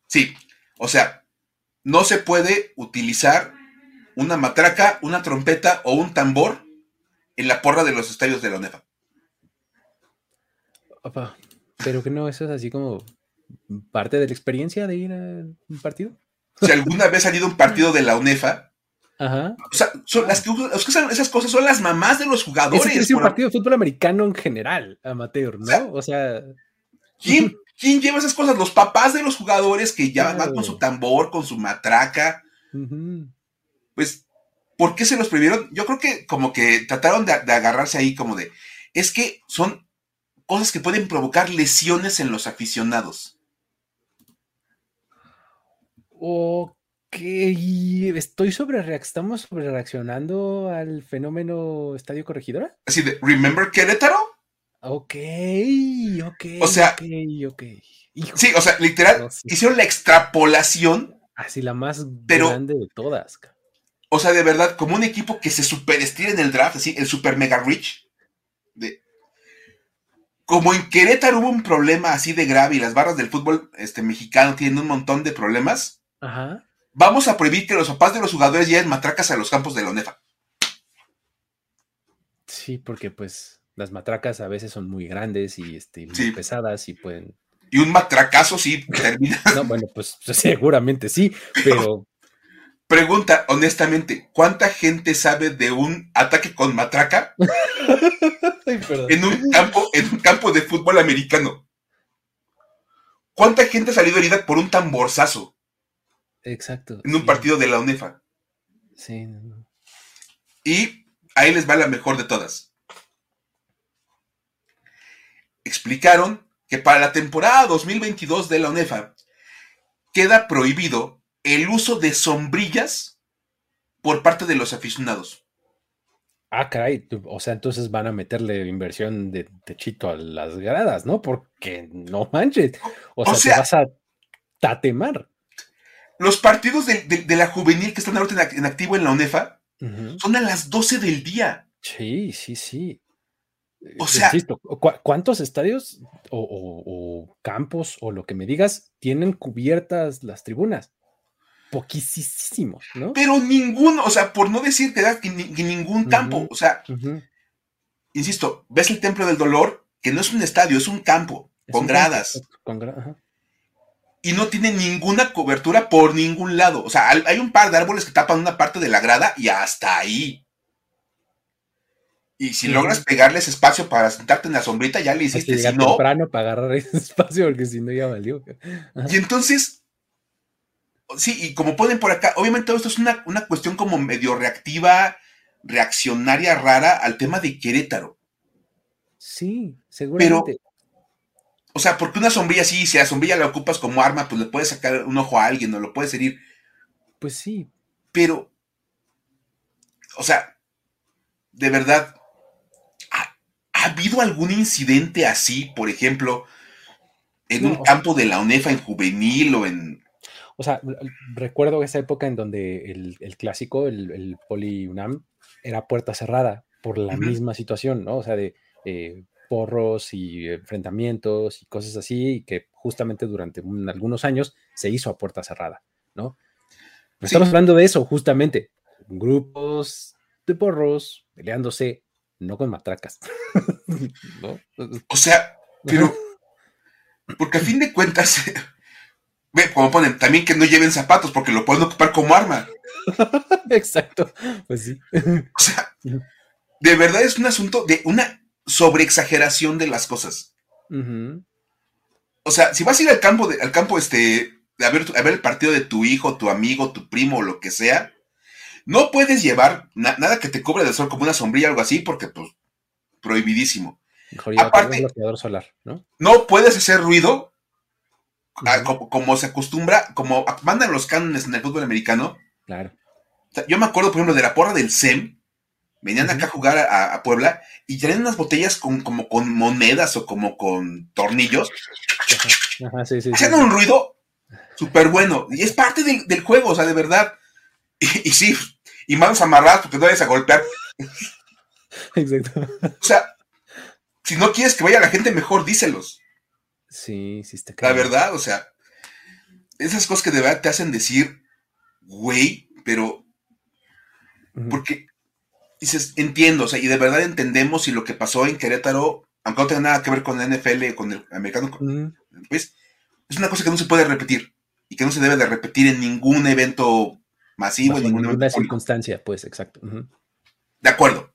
Sí, o sea, no se puede utilizar una matraca, una trompeta o un tambor en la porra de los estadios de la UNEFA. pero que no, eso es así como parte de la experiencia de ir a un partido. Si alguna vez ha salido un partido de la UNEFA, Ajá. O sea, son las que, usan esas cosas son las mamás de los jugadores. Es, un partido de fútbol americano en general, amateur, ¿no? O sea. [laughs] ¿quién, lleva esas cosas? Los papás de los jugadores que ya van con su tambor, con su matraca. Pues, ¿por qué se los prohibieron? Yo creo que como que trataron de, agarrarse ahí como de. Es que son cosas que pueden provocar lesiones en los aficionados. Ok estoy sobre estamos sobre reaccionando al fenómeno Estadio Corregidora. Así de, ¿remember Querétaro? Ok, ok. O sea, ok, Sí, o sea, literal, hicieron la extrapolación. Así la más grande de todas. O sea, de verdad, como un equipo que se superestira en el draft, así, el super mega rich. de, como en Querétaro hubo un problema así de grave y las barras del fútbol este, mexicano tienen un montón de problemas, vamos a prohibir que los papás de los jugadores lleven matracas a los campos de la UNEFA. Sí, porque pues las matracas a veces son muy grandes y este, muy pesadas y pueden... Y un matracazo sí termina. [laughs] no, bueno, pues seguramente sí, pero... [laughs] Pregunta, honestamente, ¿cuánta gente sabe de un ataque con matraca [laughs] en, un campo, en un campo de fútbol americano? ¿Cuánta gente ha salido herida por un tamborzazo? Exacto. En un partido de la UNEFA. Sí. Y ahí les va la mejor de todas. Explicaron que para la temporada 2022 de la UNEFA queda prohibido el uso de sombrillas por parte de los aficionados. Ah, caray, o sea, entonces van a meterle inversión de techito a las gradas, ¿no? Porque no manches. O sea, te vas a tatemar. Los partidos de, la juvenil que están ahorita en activo en la UNEFA son a las 12 del día. Sí, sí, sí. O sea, ¿cuántos estadios o, campos o lo que me digas tienen cubiertas las tribunas? Poquísimos, ¿no? Pero ninguno, o sea, por no decir que, ningún campo, o sea, insisto, ves el Templo del Dolor, que no es un estadio, es un campo, con gradas. Y no tiene ninguna cobertura por ningún lado. O sea, hay un par de árboles que tapan una parte de la grada y hasta ahí. Y si logras pegarles espacio para sentarte en la sombrita, ya le hiciste. Si no, temprano para agarrar ese [laughs] espacio, porque si no ya valió. Y entonces, Sí, y como ponen por acá, obviamente todo esto es una, cuestión como medio reactiva, reaccionaria rara al tema de Querétaro. Sí, seguramente. Pero, o sea, porque una sombrilla sí, si la sombrilla la ocupas como arma, pues le puedes sacar un ojo a alguien o lo puedes herir. Pues sí. Pero, o sea, de verdad, ¿ha, habido algún incidente así, por ejemplo, en un campo de la UNEFA en juvenil o en o sea, recuerdo esa época en donde el, clásico, el, el, Poli UNAM, era puerta cerrada por la misma situación, ¿no? O sea, de eh, porros y enfrentamientos y cosas así, y que justamente durante algunos años se hizo a puerta cerrada, ¿no? Estamos hablando de eso, justamente. Grupos de porros peleándose, no con matracas. [laughs] O sea, pero. Porque a fin de cuentas, [laughs] Ve, como ponen, también que no lleven zapatos porque lo pueden ocupar como arma. [laughs] Exacto, pues sí. O sea, de verdad es un asunto de una sobreexageración de las cosas. O sea, si vas a ir al campo, de, al campo este, a, ver, a ver el partido de tu hijo, tu amigo, tu primo o lo que sea, no puedes llevar nada que te cubre del sol como una sombrilla o algo así porque, pues, prohibidísimo. Aparte, solar, ¿no? no puedes hacer ruido Ah, como, se acostumbra, como mandan los cánones en el fútbol americano. Claro. yo me acuerdo, por ejemplo, de la porra del SEM. Venían acá a jugar a, Puebla y traían unas botellas con, como con monedas o como con tornillos. Ajá, sí, sí, Hacían un ruido súper bueno. Y es parte del, juego, o sea, de verdad. Y, sí, y manos amarradas porque no vayas a golpear. [laughs] Exacto. O sea, si no quieres que vaya la gente, mejor díselos. Sí, sí está claro. La verdad, o sea, esas cosas que de verdad te hacen decir, güey, pero. Porque dices, entiendo, o sea, y de verdad entendemos si lo que pasó en Querétaro, aunque no tenga nada que ver con la NFL, con el americano, pues, es una cosa que no se puede repetir y que no se debe de repetir en ningún evento masivo, en ninguna circunstancia, pues, exacto. De acuerdo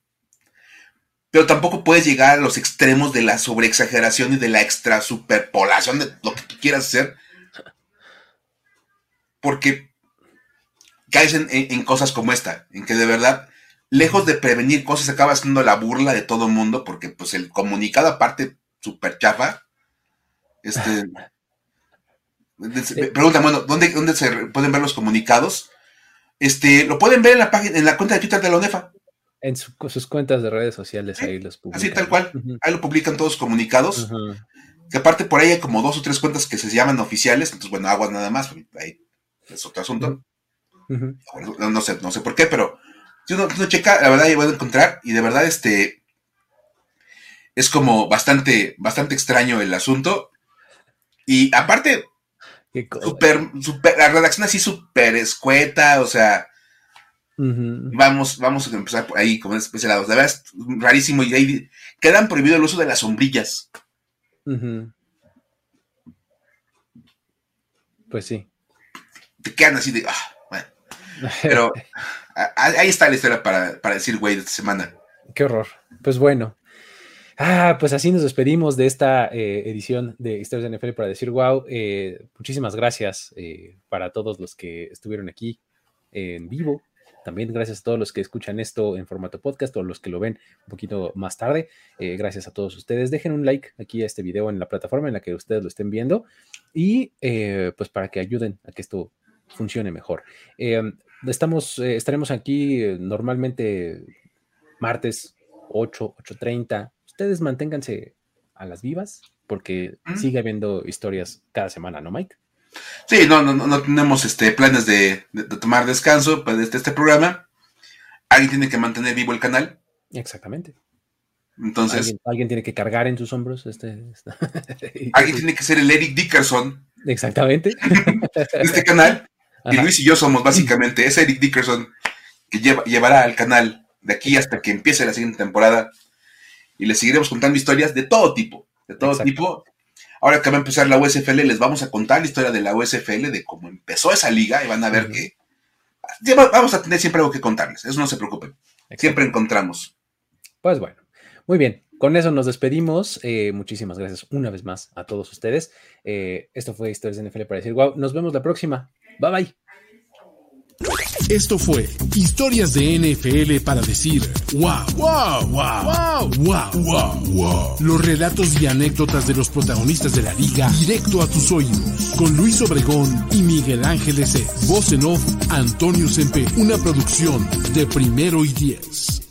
pero tampoco puedes llegar a los extremos de la sobreexageración y de la extra superpolación de lo que tú quieras hacer. Porque caes en, cosas como esta, en que de verdad, lejos de prevenir cosas, acaba siendo la burla de todo el mundo, porque pues el comunicado aparte super chafa, este... pregunta, bueno, ¿dónde, ¿dónde se pueden ver los comunicados? Este, lo pueden ver en la página, en la cuenta de Twitter de la ONEFA. En sus cuentas de redes sociales ahí los publican. Así tal cual. Ahí lo publican todos comunicados. Que aparte por ahí hay como dos o tres cuentas que se llaman oficiales. Entonces, bueno, aguas nada más. Ahí es otro asunto. no, sé, no sé por qué, pero si uno, checa, la verdad, ya voy a encontrar. Y de verdad, este. es como bastante, bastante extraño el asunto. Y aparte, super, super, la redacción así súper escueta, o sea, vamos, vamos a empezar por ahí, como es lado. De verdad es rarísimo y ahí quedan prohibido el uso de las sombrillas. Pues sí. Te quedan así de, ah, bueno. Pero [laughs] ahí está la historia para, para decir, güey, de esta semana. Qué horror. Pues bueno, Ah, pues así nos despedimos de esta eh, edición de Historias de NFL para decir wow. Eh, muchísimas gracias eh, para todos los que estuvieron aquí en vivo. También gracias a todos los que escuchan esto en formato podcast o los que lo ven un poquito más tarde. gracias a todos ustedes. Dejen un like aquí a este video en la plataforma en la que ustedes lo estén viendo y pues para que ayuden a que esto funcione mejor. Estamos, estaremos aquí normalmente martes 8, 8.30 ustedes manténganse a las vivas, porque sigue habiendo historias cada semana, ¿no, Mike? Sí, no, no, no tenemos este, planes de, tomar descanso para este, este programa. Alguien tiene que mantener vivo el canal. Exactamente. Entonces. Alguien, tiene que cargar en sus hombros este. [laughs] alguien tiene que ser el Eric Dickerson. Exactamente. [laughs] de este canal. Y Luis y yo somos básicamente [clears throat] ese Eric Dickerson que llevará al canal de aquí hasta que empiece la siguiente temporada y les seguiremos contando historias de todo tipo, de todo tipo. Ahora que va a empezar la USFL, les vamos a contar la historia de la USFL, de cómo empezó esa liga, y van a ver que vamos a tener siempre algo que contarles, eso no se preocupen. Siempre encontramos. Pues bueno, muy bien. Con eso nos despedimos. Eh, muchísimas gracias una vez más a todos ustedes. Eh, esto fue Historias de NFL para decir wow. Nos vemos la próxima. Bye bye. Esto fue Historias de NFL para decir wow, wow, wow, wow, wow, wow, Los relatos y anécdotas de los protagonistas de la liga directo a tus oídos. Con Luis Obregón y Miguel Ángeles E. Voz en off, Antonio Sempe. Una producción de primero y diez.